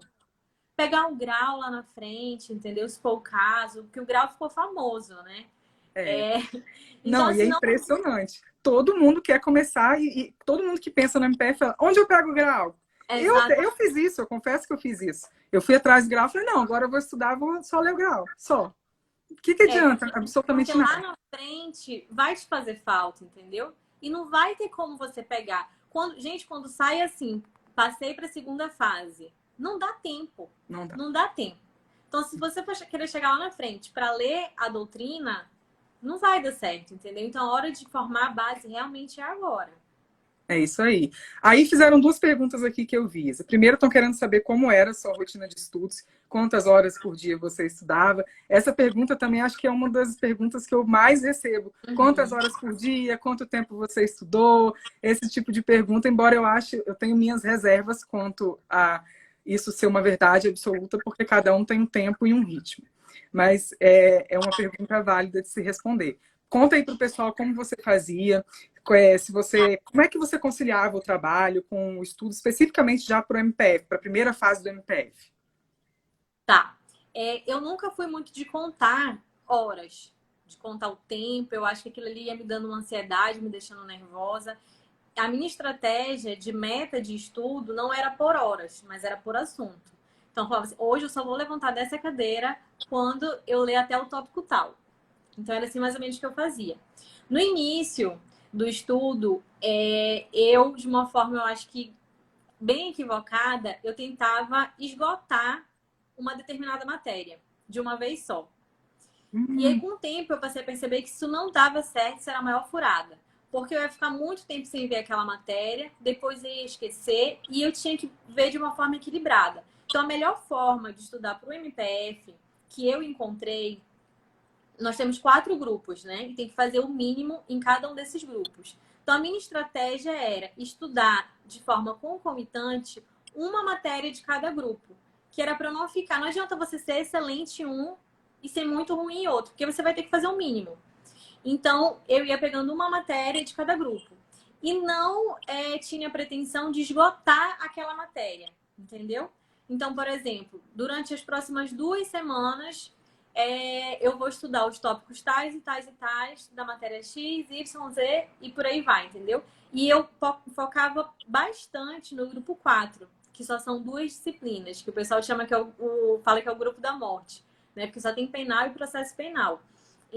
Pegar um grau lá na frente, entendeu? Se for o caso, porque o grau ficou famoso, né? É. é... Então, não, assim, e é impressionante. Não... Todo mundo quer começar e, e, todo mundo que pensa no MPF fala, onde eu pego o grau? Eu, eu fiz isso, eu confesso que eu fiz isso. Eu fui atrás do grau e falei, não, agora eu vou estudar, vou só ler o grau, só. O que, que é, adianta? É, Absolutamente porque nada. lá na frente vai te fazer falta, entendeu? E não vai ter como você pegar. Quando, gente, quando sai assim, passei para a segunda fase, não dá tempo. Não dá. Não dá tempo. Então, se você for querer chegar lá na frente para ler a doutrina, não vai dar certo, entendeu? Então, a hora de formar a base realmente é agora. É isso aí. Aí fizeram duas perguntas aqui que eu vi. Primeiro, estão querendo saber como era a sua rotina de estudos, quantas horas por dia você estudava. Essa pergunta também acho que é uma das perguntas que eu mais recebo. Uhum. Quantas horas por dia? Quanto tempo você estudou? Esse tipo de pergunta, embora eu ache, eu tenho minhas reservas quanto a isso ser uma verdade absoluta, porque cada um tem um tempo e um ritmo. Mas é, é uma pergunta válida de se responder. Conta aí para o pessoal como você fazia, é, se você, como é que você conciliava o trabalho com o estudo especificamente já para o MPF, para a primeira fase do MPF? Tá. É, eu nunca fui muito de contar horas, de contar o tempo. Eu acho que aquilo ali ia me dando uma ansiedade, me deixando nervosa. A minha estratégia de meta de estudo não era por horas, mas era por assunto. Então, eu falava assim, hoje eu só vou levantar dessa cadeira quando eu ler até o tópico tal. Então, era assim mais ou menos o que eu fazia. No início, do estudo, é, eu, de uma forma, eu acho que bem equivocada, eu tentava esgotar uma determinada matéria de uma vez só. Uhum. E aí, com o tempo, eu passei a perceber que isso não dava certo, isso era a maior furada. Porque eu ia ficar muito tempo sem ver aquela matéria, depois eu ia esquecer, e eu tinha que ver de uma forma equilibrada. Então, a melhor forma de estudar para o MPF que eu encontrei nós temos quatro grupos, né? E tem que fazer o mínimo em cada um desses grupos. Então, a minha estratégia era estudar de forma concomitante uma matéria de cada grupo, que era para não ficar. Não adianta você ser excelente em um e ser muito ruim em outro, porque você vai ter que fazer o mínimo. Então, eu ia pegando uma matéria de cada grupo. E não é, tinha pretensão de esgotar aquela matéria, entendeu? Então, por exemplo, durante as próximas duas semanas, é, eu vou estudar os tópicos tais e tais e tais da matéria X, Y, Z e por aí vai, entendeu? E eu focava bastante no grupo 4, que só são duas disciplinas, que o pessoal chama que é o, o fala que é o grupo da morte, né? Porque só tem penal e processo penal.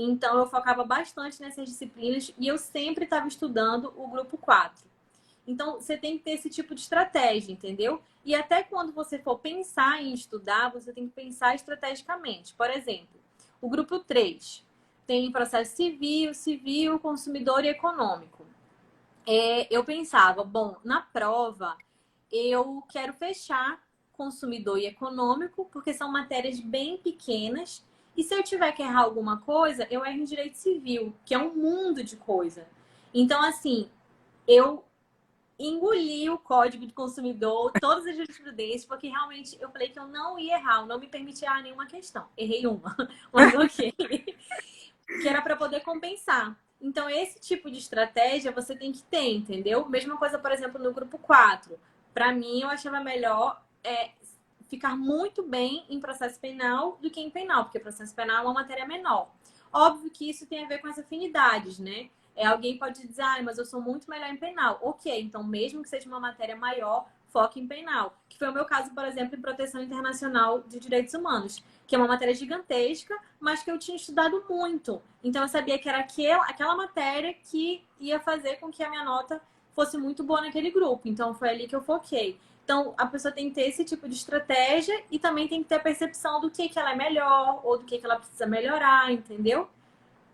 Então eu focava bastante nessas disciplinas e eu sempre estava estudando o grupo 4. Então, você tem que ter esse tipo de estratégia, entendeu? E até quando você for pensar em estudar, você tem que pensar estrategicamente. Por exemplo, o grupo 3 tem processo civil, civil, consumidor e econômico. É, eu pensava, bom, na prova eu quero fechar consumidor e econômico, porque são matérias bem pequenas. E se eu tiver que errar alguma coisa, eu erro em direito civil, que é um mundo de coisa. Então, assim, eu engoli o código de consumidor, todas as jurisprudências, porque realmente eu falei que eu não ia errar, eu não me permitia nenhuma questão. Errei uma, mas ok. que era para poder compensar. Então, esse tipo de estratégia você tem que ter, entendeu? Mesma coisa, por exemplo, no grupo 4. Para mim, eu achava melhor é, ficar muito bem em processo penal do que em penal, porque processo penal é uma matéria menor. Óbvio que isso tem a ver com as afinidades, né? É, alguém pode dizer, ah, mas eu sou muito melhor em penal. Ok, então mesmo que seja uma matéria maior, foco em penal. Que foi o meu caso, por exemplo, em proteção internacional de direitos humanos, que é uma matéria gigantesca, mas que eu tinha estudado muito. Então eu sabia que era aquela, aquela matéria que ia fazer com que a minha nota fosse muito boa naquele grupo. Então foi ali que eu foquei. Então a pessoa tem que ter esse tipo de estratégia e também tem que ter a percepção do que, que ela é melhor ou do que, que ela precisa melhorar, entendeu?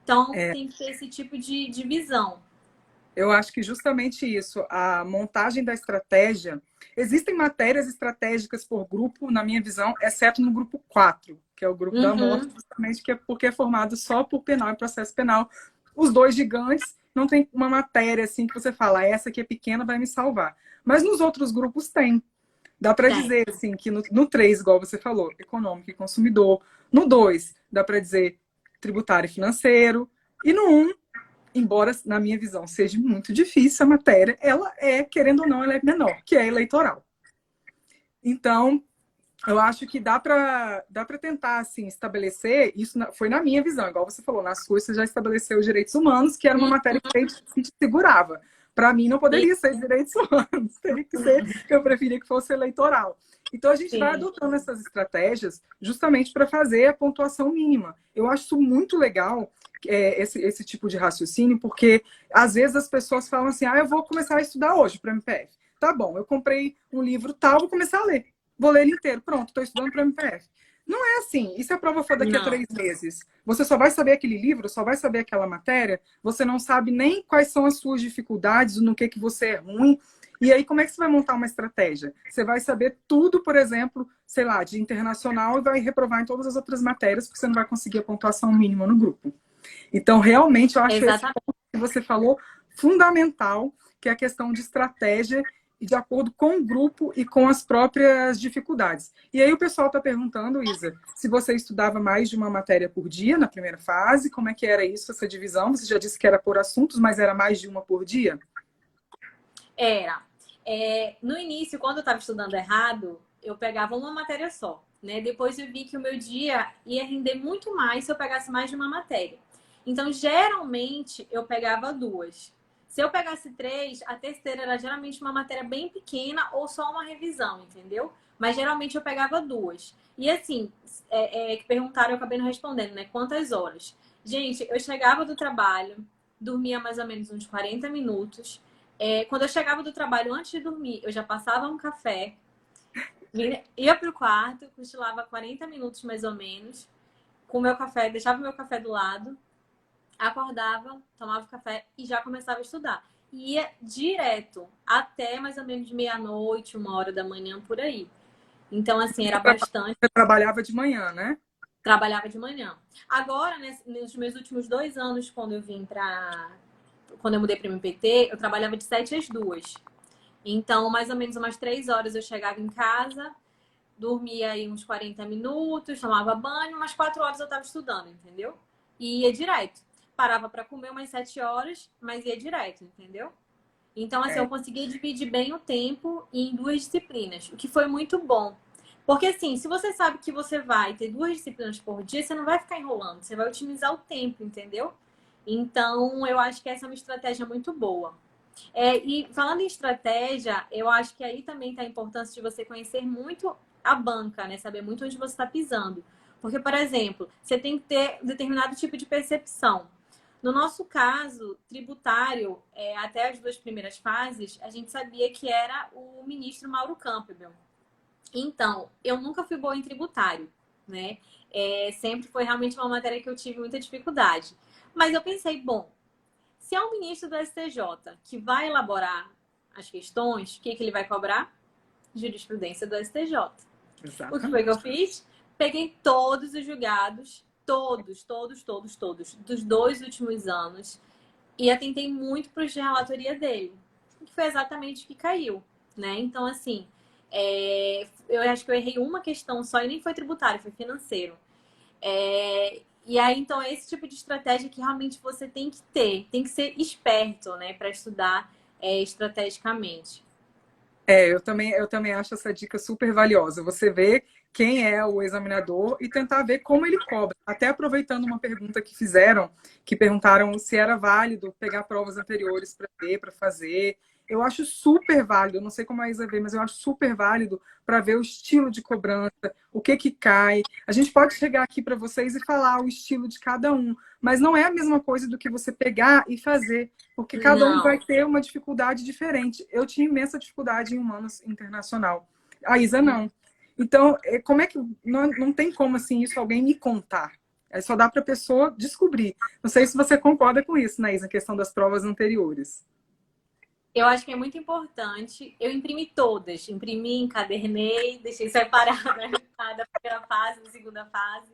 Então é... tem que ter esse tipo de, de visão. Eu acho que justamente isso, a montagem da estratégia. Existem matérias estratégicas por grupo, na minha visão, exceto no grupo 4, que é o grupo uhum. da morte, justamente que é porque é formado só por penal e processo penal. Os dois gigantes não tem uma matéria assim que você fala, essa aqui é pequena, vai me salvar. Mas nos outros grupos tem. Dá para dizer assim que no, no 3, igual você falou, econômico e consumidor. No 2, dá para dizer tributário e financeiro. E no 1, um, embora na minha visão seja muito difícil a matéria, ela é, querendo ou não, ela é menor, que é eleitoral. Então, eu acho que dá para dá para tentar assim estabelecer isso na, foi na minha visão igual você falou nas suas você já estabeleceu os direitos humanos que era uma matéria que a gente segurava para mim não poderia ser direitos humanos teria que ser eu preferia que fosse eleitoral então a gente Sim. vai adotando essas estratégias justamente para fazer a pontuação mínima eu acho isso muito legal é, esse, esse tipo de raciocínio porque às vezes as pessoas falam assim ah eu vou começar a estudar hoje para MPF tá bom eu comprei um livro tal vou começar a ler vou ler ele inteiro. Pronto, estou estudando para MPF. Não é assim. E se a prova for daqui não. a três meses? Você só vai saber aquele livro, só vai saber aquela matéria, você não sabe nem quais são as suas dificuldades, no que, que você é ruim. E aí, como é que você vai montar uma estratégia? Você vai saber tudo, por exemplo, sei lá, de internacional e vai reprovar em todas as outras matérias, porque você não vai conseguir a pontuação mínima no grupo. Então, realmente, eu acho Exatamente. esse ponto que você falou fundamental, que é a questão de estratégia de acordo com o grupo e com as próprias dificuldades. E aí o pessoal está perguntando, Isa, se você estudava mais de uma matéria por dia na primeira fase, como é que era isso, essa divisão? Você já disse que era por assuntos, mas era mais de uma por dia? Era. É, no início, quando eu estava estudando errado, eu pegava uma matéria só. Né? Depois eu vi que o meu dia ia render muito mais se eu pegasse mais de uma matéria. Então, geralmente, eu pegava duas. Se eu pegasse três, a terceira era geralmente uma matéria bem pequena ou só uma revisão, entendeu? Mas geralmente eu pegava duas. E assim, é, é, que perguntaram, eu acabei não respondendo, né? Quantas horas? Gente, eu chegava do trabalho, dormia mais ou menos uns 40 minutos. É, quando eu chegava do trabalho, antes de dormir, eu já passava um café, ia pro quarto, cochilava 40 minutos mais ou menos, com meu café, deixava o meu café do lado, acordava, tomava café e já começava a estudar. E ia direto até mais ou menos meia-noite, uma hora da manhã, por aí. Então, assim, era bastante. Você trabalhava de manhã, né? Trabalhava de manhã. Agora, nos meus últimos dois anos, quando eu vim para. Quando eu mudei para o MPT, eu trabalhava de sete às duas. Então, mais ou menos umas três horas eu chegava em casa, dormia aí uns 40 minutos, tomava banho, umas quatro horas eu estava estudando, entendeu? E ia direto parava para comer umas sete horas, mas ia direto, entendeu? Então, assim, é. eu conseguia dividir bem o tempo em duas disciplinas, o que foi muito bom. Porque, assim, se você sabe que você vai ter duas disciplinas por dia, você não vai ficar enrolando, você vai otimizar o tempo, entendeu? Então, eu acho que essa é uma estratégia muito boa. É, e falando em estratégia, eu acho que aí também está a importância de você conhecer muito a banca, né? Saber muito onde você está pisando. Porque, por exemplo, você tem que ter um determinado tipo de percepção. No nosso caso, tributário, é, até as duas primeiras fases, a gente sabia que era o ministro Mauro Campbell. Então, eu nunca fui boa em tributário, né? É, sempre foi realmente uma matéria que eu tive muita dificuldade. Mas eu pensei, bom, se é o ministro do STJ que vai elaborar as questões, o que, que ele vai cobrar? Jurisprudência do STJ. Exatamente. O que foi que eu fiz? Peguei todos os julgados todos, todos, todos, todos, dos dois últimos anos. E atentei muito para de relatoria dele, que foi exatamente o que caiu, né? Então, assim, é, eu acho que eu errei uma questão só e nem foi tributário, foi financeiro. É, e aí, então, é esse tipo de estratégia que realmente você tem que ter, tem que ser esperto, né, para estudar é, estrategicamente. É, eu também, eu também acho essa dica super valiosa. Você vê quem é o examinador e tentar ver como ele cobra. Até aproveitando uma pergunta que fizeram, que perguntaram se era válido pegar provas anteriores para ver, para fazer. Eu acho super válido, eu não sei como a Isa vê, mas eu acho super válido para ver o estilo de cobrança, o que que cai. A gente pode chegar aqui para vocês e falar o estilo de cada um, mas não é a mesma coisa do que você pegar e fazer, porque cada não. um vai ter uma dificuldade diferente. Eu tinha imensa dificuldade em humanos internacional. A Isa não. Então, é, como é que não, não tem como assim isso alguém me contar? É só dá para a pessoa descobrir. Não sei se você concorda com isso, Naís, na questão das provas anteriores. Eu acho que é muito importante. Eu imprimi todas. Imprimi, encadernei, deixei separada da primeira fase, da segunda fase.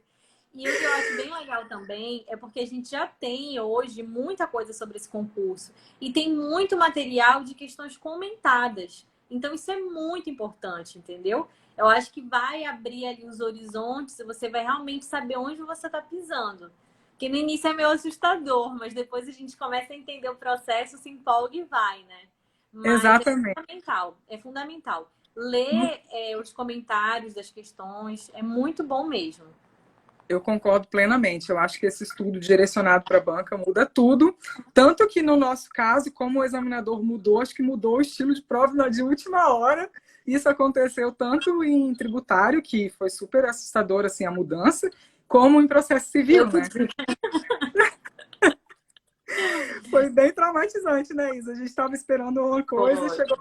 E o que eu acho bem legal também é porque a gente já tem hoje muita coisa sobre esse concurso. E tem muito material de questões comentadas. Então, isso é muito importante, entendeu? eu acho que vai abrir ali os horizontes e você vai realmente saber onde você está pisando. Que no início é meio assustador, mas depois a gente começa a entender o processo, se empolga e vai, né? Mas é Exatamente. É fundamental. É fundamental. Ler é, os comentários das questões é muito bom mesmo. Eu concordo plenamente. Eu acho que esse estudo direcionado para a banca muda tudo. Tanto que no nosso caso, como o examinador mudou, acho que mudou o estilo de prova de última hora. Isso aconteceu tanto em tributário, que foi super assustador assim, a mudança, como em processo civil, né? Foi bem traumatizante, né, Isa? A gente estava esperando uma coisa e chegou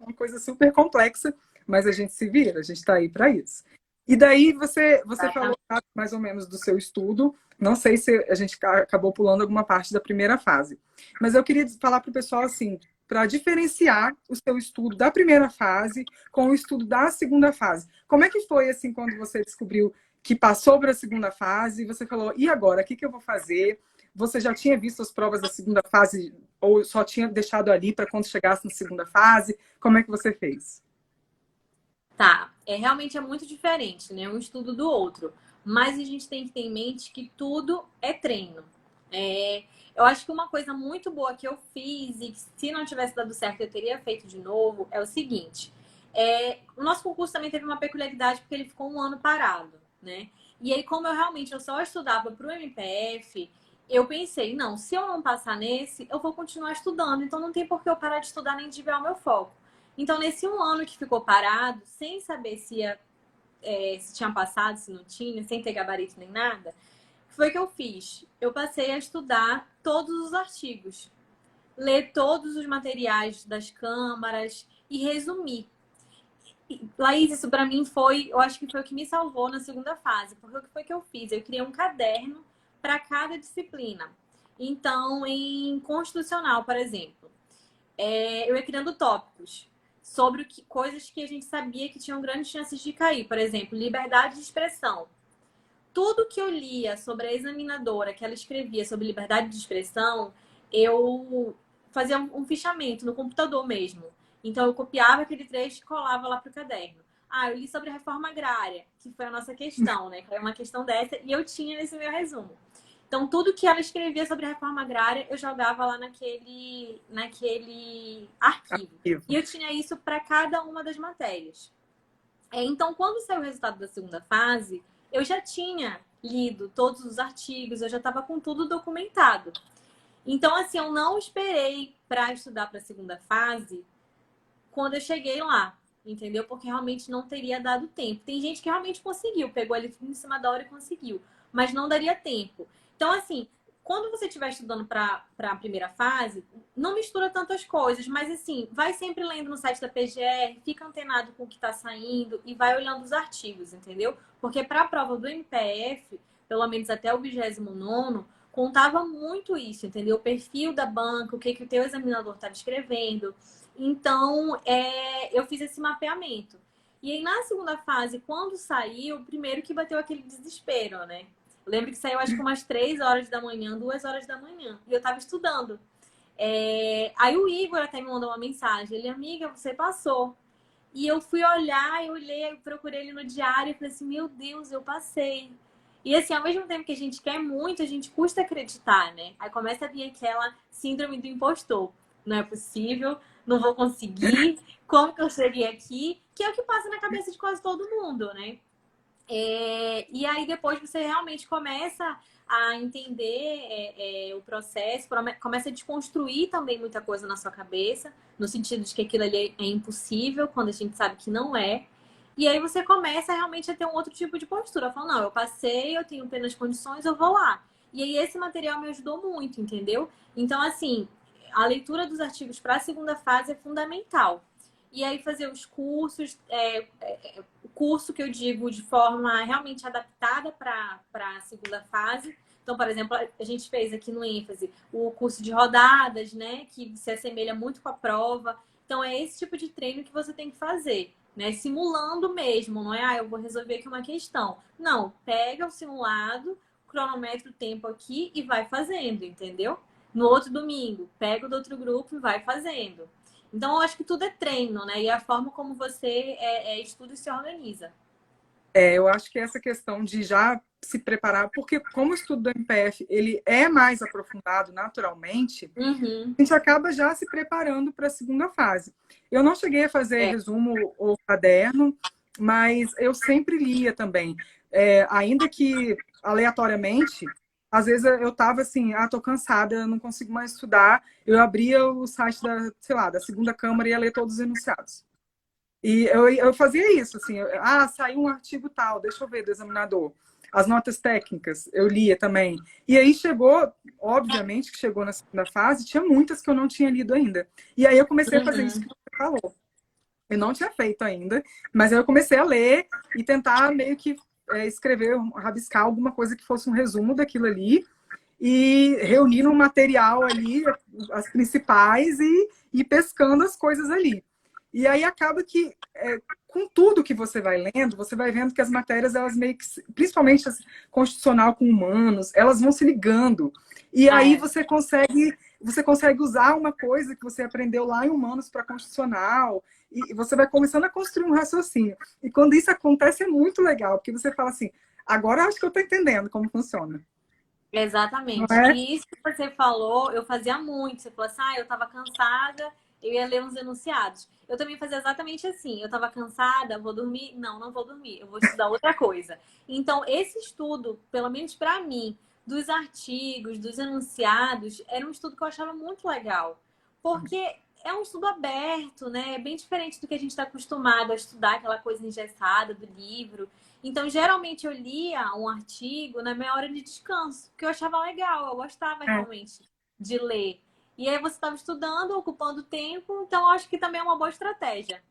uma coisa super complexa, mas a gente se vira, a gente está aí para isso. E daí você, você falou mais ou menos do seu estudo. Não sei se a gente acabou pulando alguma parte da primeira fase. Mas eu queria falar para o pessoal assim, para diferenciar o seu estudo da primeira fase com o estudo da segunda fase. Como é que foi assim quando você descobriu que passou para a segunda fase e você falou, e agora, o que, que eu vou fazer? Você já tinha visto as provas da segunda fase ou só tinha deixado ali para quando chegasse na segunda fase? Como é que você fez? Tá, é realmente é muito diferente, né? Um estudo do outro. Mas a gente tem que ter em mente que tudo é treino. É, eu acho que uma coisa muito boa que eu fiz e que se não tivesse dado certo eu teria feito de novo é o seguinte. É, o nosso concurso também teve uma peculiaridade porque ele ficou um ano parado, né? E aí, como eu realmente eu só estudava para o MPF, eu pensei, não, se eu não passar nesse, eu vou continuar estudando. Então não tem por que eu parar de estudar nem desviar o meu foco. Então, nesse um ano que ficou parado, sem saber se, ia, é, se tinha passado, se não tinha, sem ter gabarito nem nada, foi que eu fiz? Eu passei a estudar todos os artigos, ler todos os materiais das câmaras e resumir. Laís, isso para mim foi, eu acho que foi o que me salvou na segunda fase, porque o que foi que eu fiz? Eu criei um caderno para cada disciplina. Então, em constitucional, por exemplo, é, eu ia criando tópicos sobre o que, coisas que a gente sabia que tinham grandes chances de cair. Por exemplo, liberdade de expressão tudo que eu lia sobre a examinadora, que ela escrevia sobre liberdade de expressão, eu fazia um fichamento no computador mesmo. Então, eu copiava aquele trecho e colava lá para o caderno. Ah, eu li sobre a reforma agrária, que foi a nossa questão, né? Que uma questão dessa, e eu tinha nesse meu resumo. Então, tudo que ela escrevia sobre a reforma agrária, eu jogava lá naquele, naquele arquivo. arquivo. E eu tinha isso para cada uma das matérias. É, então, quando saiu o resultado da segunda fase, eu já tinha lido todos os artigos, eu já estava com tudo documentado. Então, assim, eu não esperei para estudar para a segunda fase quando eu cheguei lá, entendeu? Porque realmente não teria dado tempo. Tem gente que realmente conseguiu, pegou ali em cima da hora e conseguiu, mas não daria tempo. Então, assim, quando você estiver estudando para a primeira fase, não mistura tantas coisas, mas assim, vai sempre lendo no site da PGR, fica antenado com o que está saindo e vai olhando os artigos, entendeu? Porque para a prova do MPF, pelo menos até o 29 contava muito isso, entendeu? O perfil da banca, o que, que o teu examinador estava escrevendo. Então, é, eu fiz esse mapeamento. E aí, na segunda fase, quando saiu, primeiro que bateu aquele desespero, né? Lembro que saiu acho que umas três horas da manhã, duas horas da manhã. E eu tava estudando. É... Aí o Igor até me mandou uma mensagem. Ele, amiga, você passou. E eu fui olhar, eu olhei, eu procurei ele no diário e falei assim, meu Deus, eu passei. E assim, ao mesmo tempo que a gente quer muito, a gente custa acreditar, né? Aí começa a vir aquela síndrome do impostor. Não é possível, não vou conseguir, como que eu cheguei aqui? Que é o que passa na cabeça de quase todo mundo, né? É, e aí depois você realmente começa a entender é, é, o processo, começa a desconstruir também muita coisa na sua cabeça, no sentido de que aquilo ali é impossível, quando a gente sabe que não é. E aí você começa realmente a ter um outro tipo de postura. Fala, não, eu passei, eu tenho plenas condições, eu vou lá. E aí esse material me ajudou muito, entendeu? Então, assim, a leitura dos artigos para a segunda fase é fundamental. E aí fazer os cursos, é, é, é, o curso que eu digo de forma realmente adaptada para a segunda fase. Então, por exemplo, a gente fez aqui no ênfase o curso de rodadas, né? Que se assemelha muito com a prova. Então, é esse tipo de treino que você tem que fazer, né? Simulando mesmo, não é? Ah, eu vou resolver aqui uma questão. Não, pega o simulado, cronometra o tempo aqui e vai fazendo, entendeu? No outro domingo, pega o do outro grupo e vai fazendo. Então, eu acho que tudo é treino, né? E a forma como você é, é, estuda e se organiza. É, eu acho que essa questão de já se preparar, porque como o estudo do MPF ele é mais aprofundado naturalmente, uhum. a gente acaba já se preparando para a segunda fase. Eu não cheguei a fazer é. resumo ou caderno, mas eu sempre lia também. É, ainda que aleatoriamente, às vezes eu tava assim, ah, tô cansada, não consigo mais estudar. Eu abria o site da, sei lá, da segunda câmara e ia ler todos os enunciados. E eu, eu fazia isso, assim, eu, ah, saiu um artigo tal, deixa eu ver do examinador. As notas técnicas, eu lia também. E aí chegou, obviamente que chegou na segunda fase, tinha muitas que eu não tinha lido ainda. E aí eu comecei a fazer isso que você falou. Eu não tinha feito ainda, mas aí eu comecei a ler e tentar meio que é, escrever, rabiscar alguma coisa que fosse um resumo daquilo ali e reunir no material ali as principais e ir pescando as coisas ali. E aí acaba que, é, com tudo que você vai lendo, você vai vendo que as matérias, elas meio que, principalmente as constitucional com humanos, elas vão se ligando. E ah, aí é. você consegue você consegue usar uma coisa que você aprendeu lá em humanos para constitucional e você vai começando a construir um raciocínio. E quando isso acontece é muito legal, porque você fala assim, agora acho que eu estou entendendo como funciona. Exatamente. É? E isso que você falou, eu fazia muito. Você falou assim, ah, eu estava cansada, eu ia ler uns enunciados. Eu também fazia exatamente assim. Eu estava cansada, vou dormir? Não, não vou dormir. Eu vou estudar outra coisa. Então, esse estudo, pelo menos para mim, dos artigos, dos enunciados, era um estudo que eu achava muito legal. Porque é um estudo aberto, né? É bem diferente do que a gente está acostumado a estudar, aquela coisa engessada do livro. Então, geralmente eu lia um artigo na minha hora de descanso, que eu achava legal, eu gostava é. realmente de ler. E aí você estava estudando, ocupando tempo, então acho que também é uma boa estratégia.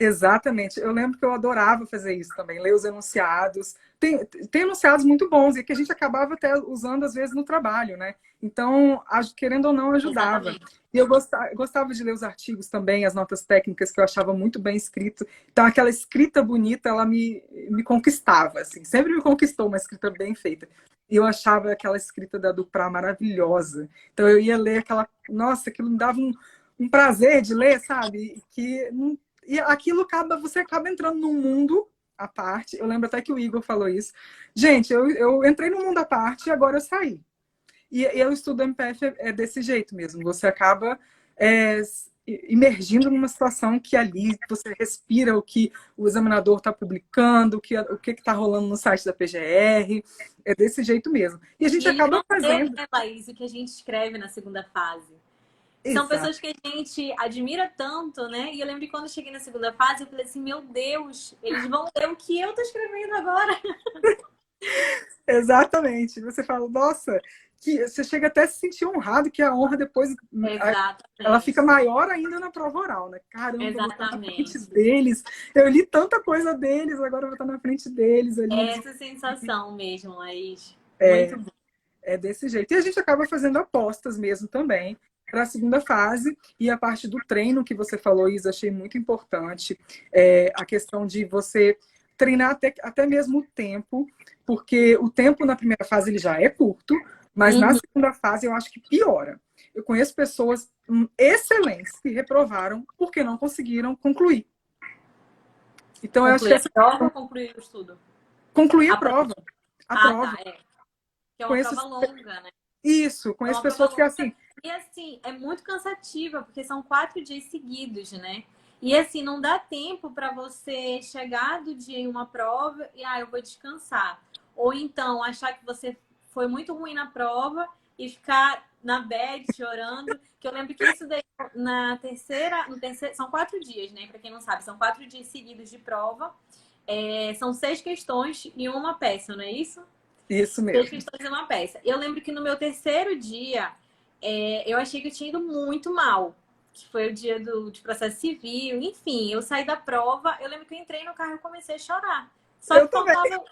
Exatamente. Eu lembro que eu adorava fazer isso também, ler os enunciados. Tem, tem enunciados muito bons e que a gente acabava até usando às vezes no trabalho, né? Então, querendo ou não, ajudava. Exatamente. E eu gostava, gostava, de ler os artigos também, as notas técnicas que eu achava muito bem escrito. Então, aquela escrita bonita, ela me, me conquistava, assim. Sempre me conquistou uma escrita bem feita. E eu achava aquela escrita da Duprá maravilhosa. Então, eu ia ler aquela... Nossa, aquilo me dava um, um prazer de ler, sabe? Que não e aquilo acaba, você acaba entrando num mundo à parte. Eu lembro até que o Igor falou isso. Gente, eu, eu entrei no mundo à parte e agora eu saí. E, e o estudo MPF é, é, desse jeito mesmo. Você acaba é, imergindo numa situação que ali você respira o que o examinador está publicando, o que o que está rolando no site da PGR. É desse jeito mesmo. E a gente e acaba fazendo. É, Laís, o que a gente escreve na segunda fase. Exato. São pessoas que a gente admira tanto, né? E eu lembro que quando eu cheguei na segunda fase, eu falei assim, meu Deus, eles vão ler o que eu tô escrevendo agora. Exatamente. Você fala, nossa, que você chega até a se sentir honrado, que a honra depois Exatamente. ela fica maior ainda na prova oral, né? Caramba, Exatamente. eu vou estar na frente deles. Eu li tanta coisa deles, agora eu vou estar na frente deles. Ali. Essa sensação mesmo, Laís. É, Muito bom. É desse jeito. E a gente acaba fazendo apostas mesmo também para a segunda fase e a parte do treino que você falou, Isa, achei muito importante. É, a questão de você treinar até, até mesmo o tempo, porque o tempo na primeira fase ele já é curto, mas uhum. na segunda fase eu acho que piora. Eu conheço pessoas excelentes que reprovaram porque não conseguiram concluir. Então concluir eu acho que essa prova ou concluir o estudo? Concluir a, a prova. A ah, prova. Tá, é. Que é uma conheço... prova longa, né? Isso, conheço é pessoas que assim e assim, é muito cansativa, porque são quatro dias seguidos, né? E assim, não dá tempo para você chegar do dia em uma prova e ah, eu vou descansar. Ou então achar que você foi muito ruim na prova e ficar na bed chorando. Que eu lembro que isso daí na terceira, no terceiro, são quatro dias, né? Para quem não sabe, são quatro dias seguidos de prova. É, são seis questões e uma peça, não é isso? Isso mesmo. Seis questões e uma peça. Eu lembro que no meu terceiro dia, é, eu achei que eu tinha ido muito mal. Que foi o dia do, de processo civil, enfim, eu saí da prova, eu lembro que eu entrei no carro e comecei a chorar. Só eu que faltava,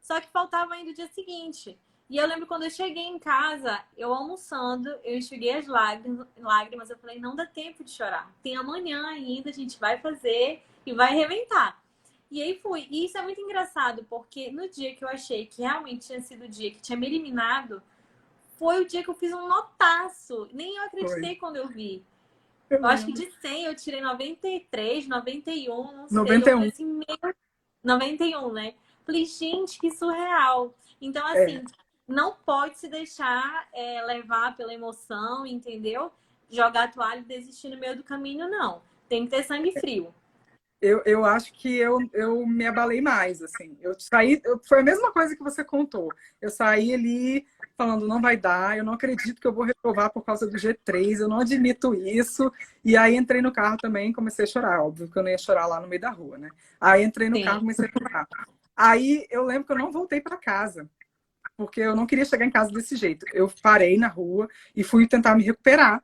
só que faltava ainda o dia seguinte. E eu lembro quando eu cheguei em casa, eu almoçando, eu enxuguei as lágrimas, lágrimas, eu falei, não dá tempo de chorar. Tem amanhã ainda, a gente vai fazer e vai reventar. E aí fui. E isso é muito engraçado, porque no dia que eu achei que realmente tinha sido o dia que tinha me eliminado, foi o dia que eu fiz um notaço. Nem eu acreditei foi. quando eu vi. Eu, eu acho que de 100 eu tirei 93, 91, não sei. 91. Eu assim, meu... 91, né? Falei, gente, que surreal. Então, assim, é não pode se deixar é, levar pela emoção, entendeu? Jogar a toalha e desistir no meio do caminho, não. Tem que ter sangue frio. Eu, eu acho que eu, eu me abalei mais, assim. Eu saí, eu, foi a mesma coisa que você contou. Eu saí ali falando, não vai dar, eu não acredito que eu vou reprovar por causa do G3, eu não admito isso. E aí entrei no carro também e comecei a chorar. Óbvio que eu não ia chorar lá no meio da rua, né? Aí entrei no Sim. carro e comecei a chorar. Aí eu lembro que eu não voltei para casa porque eu não queria chegar em casa desse jeito. Eu parei na rua e fui tentar me recuperar,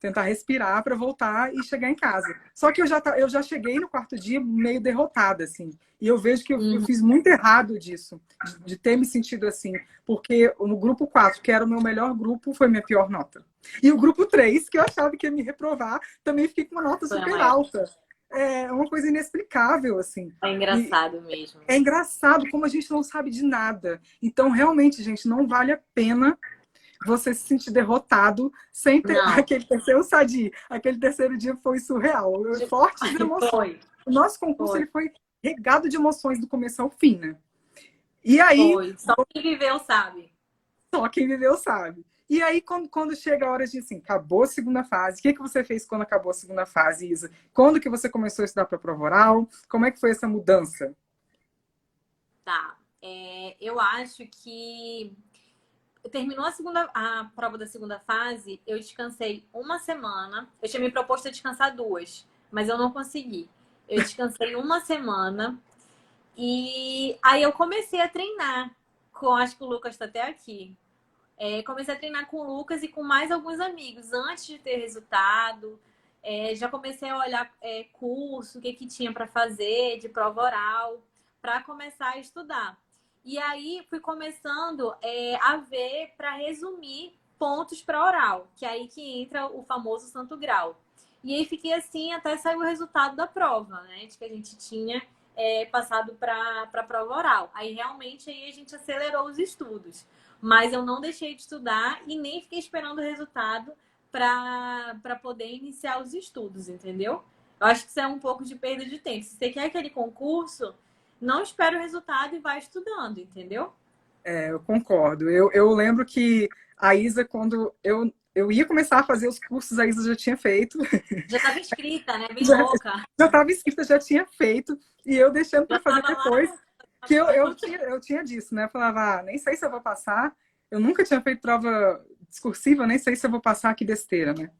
tentar respirar para voltar e chegar em casa. Só que eu já, eu já cheguei no quarto dia meio derrotada, assim. E eu vejo que eu, eu uhum. fiz muito errado disso, de, de, ter me sentido assim. Porque no grupo 4, que era o meu melhor grupo, foi minha pior nota. E o grupo 3, que eu achava que ia me reprovar, também fiquei com uma nota super alta é uma coisa inexplicável, assim. É engraçado e mesmo. É engraçado como a gente não sabe de nada. Então, realmente, gente, não vale a pena você se sentir derrotado sem ter não. aquele terceiro sadi. Aquele terceiro dia foi surreal. Forte de emoções. Foi. O nosso concurso foi. ele foi regado de emoções do começo ao fim, né? E aí. Foi. Só quem viveu sabe. Só quem viveu sabe. E aí, quando, quando chega a hora de assim, acabou a segunda fase, o que, que você fez quando acabou a segunda fase, Isa? Quando que você começou a estudar para a prova oral? Como é que foi essa mudança? Tá. É, eu acho que terminou a segunda a prova da segunda fase, eu descansei uma semana. Eu tinha me proposto a descansar duas, mas eu não consegui. Eu descansei uma semana e aí eu comecei a treinar. Com, acho que o Lucas está até aqui. É, comecei a treinar com o Lucas e com mais alguns amigos antes de ter resultado. É, já comecei a olhar é, curso, o que, que tinha para fazer de prova oral, para começar a estudar. E aí fui começando é, a ver para resumir pontos para oral, que é aí que entra o famoso santo grau. E aí fiquei assim até sair o resultado da prova, né? De que a gente tinha é, passado para a prova oral. Aí realmente aí a gente acelerou os estudos mas eu não deixei de estudar e nem fiquei esperando o resultado para poder iniciar os estudos, entendeu? Eu acho que isso é um pouco de perda de tempo. Se você quer aquele concurso, não espera o resultado e vai estudando, entendeu? É, eu concordo. Eu, eu lembro que a Isa, quando eu, eu ia começar a fazer os cursos, a Isa já tinha feito. Já estava escrita, né? Bem já, louca. Já estava escrita, já tinha feito. E eu deixando para fazer depois. Lá que eu, eu, tinha, eu tinha disso, né? Eu falava, ah, nem sei se eu vou passar. Eu nunca tinha feito prova discursiva, nem sei se eu vou passar aqui besteira, né?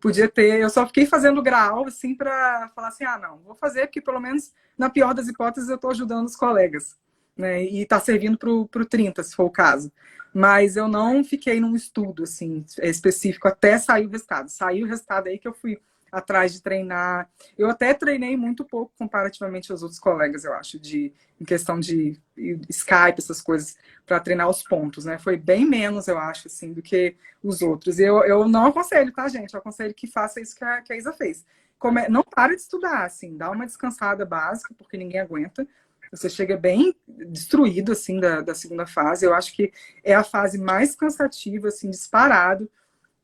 Podia ter, eu só fiquei fazendo grau, assim, para falar assim, ah, não, vou fazer, porque pelo menos, na pior das hipóteses, eu estou ajudando os colegas, né? E está servindo para o 30, se for o caso. Mas eu não fiquei num estudo, assim, específico, até sair o resultado. Saiu o resultado aí que eu fui atrás de treinar. Eu até treinei muito pouco comparativamente aos outros colegas, eu acho, de em questão de Skype, essas coisas, para treinar os pontos, né? Foi bem menos, eu acho, assim, do que os outros. Eu, eu não aconselho, tá, gente? Eu aconselho que faça isso que a, que a Isa fez. Come... Não para de estudar, assim, dá uma descansada básica, porque ninguém aguenta. Você chega bem destruído, assim, da, da segunda fase. Eu acho que é a fase mais cansativa, assim, disparado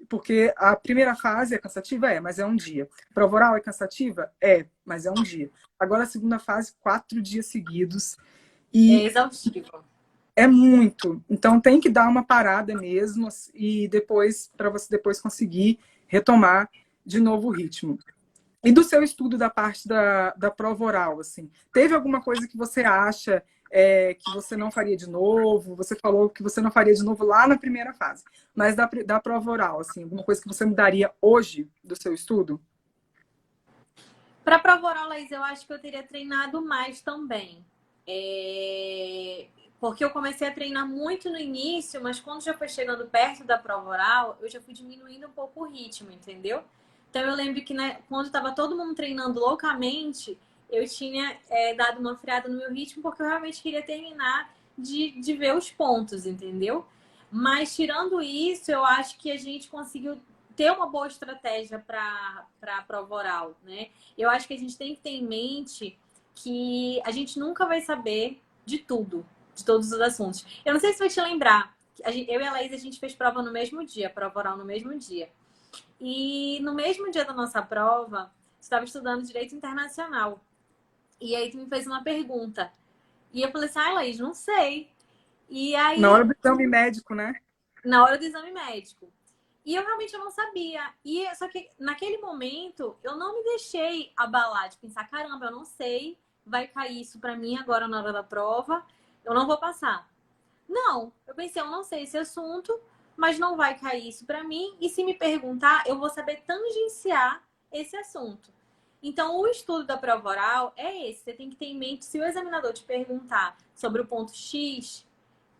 porque a primeira fase é cansativa? É, mas é um dia. Prova oral é cansativa? É, mas é um dia. Agora a segunda fase, quatro dias seguidos. E é exaustivo. É muito. Então tem que dar uma parada mesmo e depois, para você depois conseguir retomar de novo o ritmo. E do seu estudo da parte da, da prova oral, assim, teve alguma coisa que você acha é, que você não faria de novo? Você falou que você não faria de novo lá na primeira fase, mas da, da prova oral, assim, alguma coisa que você mudaria hoje do seu estudo? Para a prova oral, Laís, eu acho que eu teria treinado mais também. É... Porque eu comecei a treinar muito no início, mas quando já foi chegando perto da prova oral, eu já fui diminuindo um pouco o ritmo, entendeu? Então eu lembro que né, quando estava todo mundo treinando loucamente, eu tinha é, dado uma freada no meu ritmo porque eu realmente queria terminar de, de ver os pontos, entendeu? Mas tirando isso, eu acho que a gente conseguiu ter uma boa estratégia para a prova oral, né? Eu acho que a gente tem que ter em mente que a gente nunca vai saber de tudo, de todos os assuntos. Eu não sei se vai te lembrar, eu e a Laís, a gente fez prova no mesmo dia, prova oral no mesmo dia. E no mesmo dia da nossa prova, estava estudando Direito Internacional. E aí tu me fez uma pergunta. E eu falei assim, ah, Laís, não sei. E aí... Na hora do exame médico, né? Na hora do exame médico. E eu realmente eu não sabia. E só que naquele momento eu não me deixei abalar de pensar, caramba, eu não sei, vai cair isso para mim agora na hora da prova, eu não vou passar. Não, eu pensei, eu não sei esse assunto, mas não vai cair isso para mim. E se me perguntar, eu vou saber tangenciar esse assunto. Então, o estudo da prova oral é esse. Você tem que ter em mente, se o examinador te perguntar sobre o ponto X,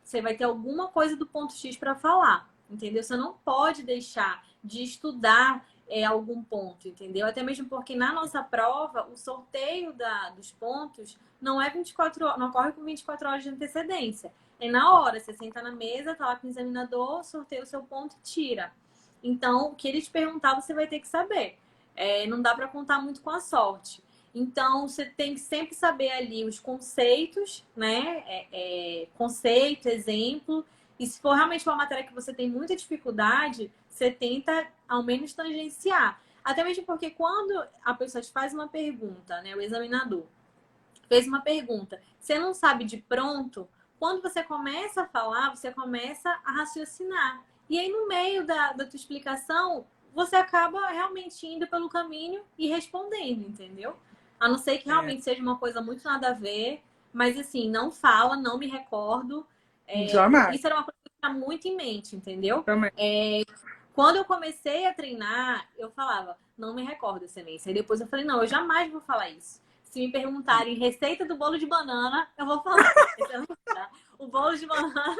você vai ter alguma coisa do ponto X para falar, entendeu? Você não pode deixar de estudar é, algum ponto, entendeu? Até mesmo porque na nossa prova, o sorteio da, dos pontos não é 24 horas, não ocorre com 24 horas de antecedência. É na hora, você senta na mesa, tá lá com o examinador, sorteia o seu ponto e tira. Então, o que ele te perguntar, você vai ter que saber. É, não dá para contar muito com a sorte. Então, você tem que sempre saber ali os conceitos, né? É, é, conceito, exemplo. E se for realmente uma matéria que você tem muita dificuldade, você tenta ao menos tangenciar. Até mesmo porque quando a pessoa te faz uma pergunta, né? O examinador fez uma pergunta, você não sabe de pronto, quando você começa a falar, você começa a raciocinar. E aí, no meio da, da tua explicação, você acaba realmente indo pelo caminho e respondendo, entendeu? A não ser que é. realmente é. seja uma coisa muito nada a ver, mas assim, não fala, não me recordo. É, Jamais. Isso era uma coisa que está muito em mente, entendeu? Também. É, quando eu comecei a treinar, eu falava, não me recordo, excelência. E depois eu falei, não, eu jamais vou falar isso se me perguntarem receita do bolo de banana, eu vou falar. o bolo de banana,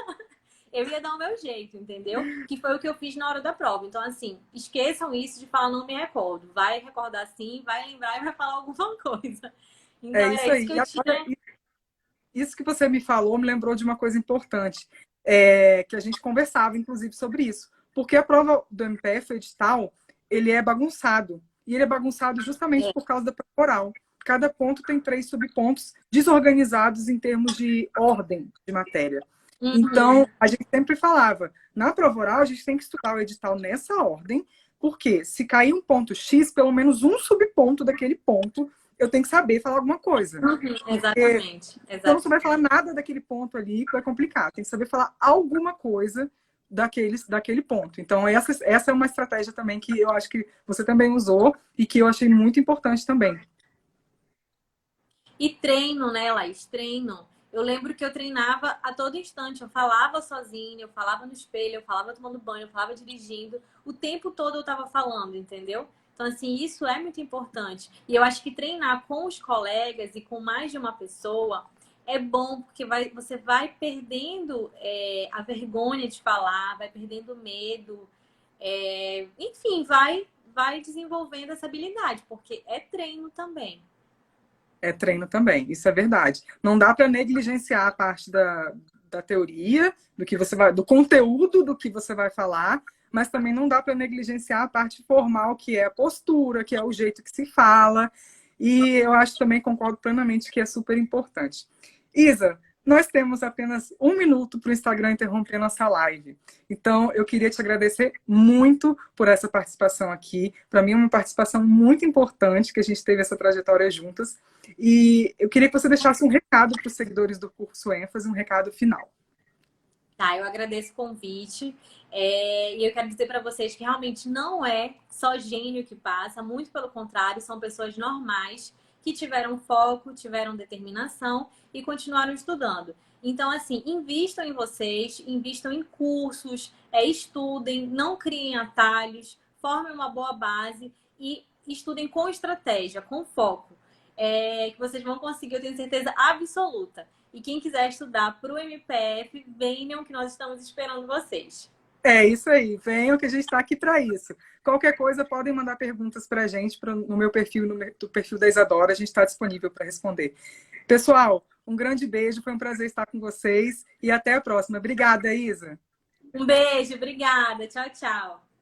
eu ia dar o meu jeito, entendeu? Que foi o que eu fiz na hora da prova. Então, assim, esqueçam isso de falar não me recordo. Vai recordar sim, vai lembrar e vai falar alguma coisa. Então, é isso, é isso aí. Que tinha... Isso que você me falou me lembrou de uma coisa importante. É, que a gente conversava, inclusive, sobre isso. Porque a prova do MPF, o edital, ele é bagunçado. E ele é bagunçado justamente é. por causa da prova oral cada ponto tem três subpontos desorganizados em termos de ordem de matéria. Uhum. Então, a gente sempre falava, na prova oral, a gente tem que estudar o edital nessa ordem, porque se cair um ponto X, pelo menos um subponto daquele ponto, eu tenho que saber falar alguma coisa. Uhum, exatamente, exatamente. Então, você vai falar nada daquele ponto ali, que vai complicar. Tem que saber falar alguma coisa daquele, daquele ponto. Então, essa, essa é uma estratégia também que eu acho que você também usou e que eu achei muito importante também. E treino, né, Laís? Treino. Eu lembro que eu treinava a todo instante. Eu falava sozinha, eu falava no espelho, eu falava tomando banho, eu falava dirigindo. O tempo todo eu estava falando, entendeu? Então, assim, isso é muito importante. E eu acho que treinar com os colegas e com mais de uma pessoa é bom, porque vai, você vai perdendo é, a vergonha de falar, vai perdendo o medo. É, enfim, vai, vai desenvolvendo essa habilidade, porque é treino também é treino também, isso é verdade. Não dá para negligenciar a parte da, da teoria, do que você vai, do conteúdo do que você vai falar, mas também não dá para negligenciar a parte formal, que é a postura, que é o jeito que se fala. E eu acho também, concordo plenamente, que é super importante. Isa, nós temos apenas um minuto para o Instagram interromper nossa live. Então, eu queria te agradecer muito por essa participação aqui. Para mim, é uma participação muito importante que a gente teve essa trajetória juntas. E eu queria que você deixasse um recado para os seguidores do curso ênfase, um recado final. Tá, eu agradeço o convite. É, e eu quero dizer para vocês que realmente não é só gênio que passa, muito pelo contrário, são pessoas normais que tiveram foco, tiveram determinação e continuaram estudando. Então, assim, invistam em vocês, invistam em cursos, é, estudem, não criem atalhos, formem uma boa base e estudem com estratégia, com foco. É, que vocês vão conseguir, eu tenho certeza absoluta. E quem quiser estudar para o MPF, venham que nós estamos esperando vocês. É isso aí, venham que a gente está aqui para isso. Qualquer coisa, podem mandar perguntas para a gente pro, no meu perfil, no do perfil da Isadora, a gente está disponível para responder. Pessoal, um grande beijo, foi um prazer estar com vocês e até a próxima. Obrigada, Isa. Um beijo, obrigada. Tchau, tchau.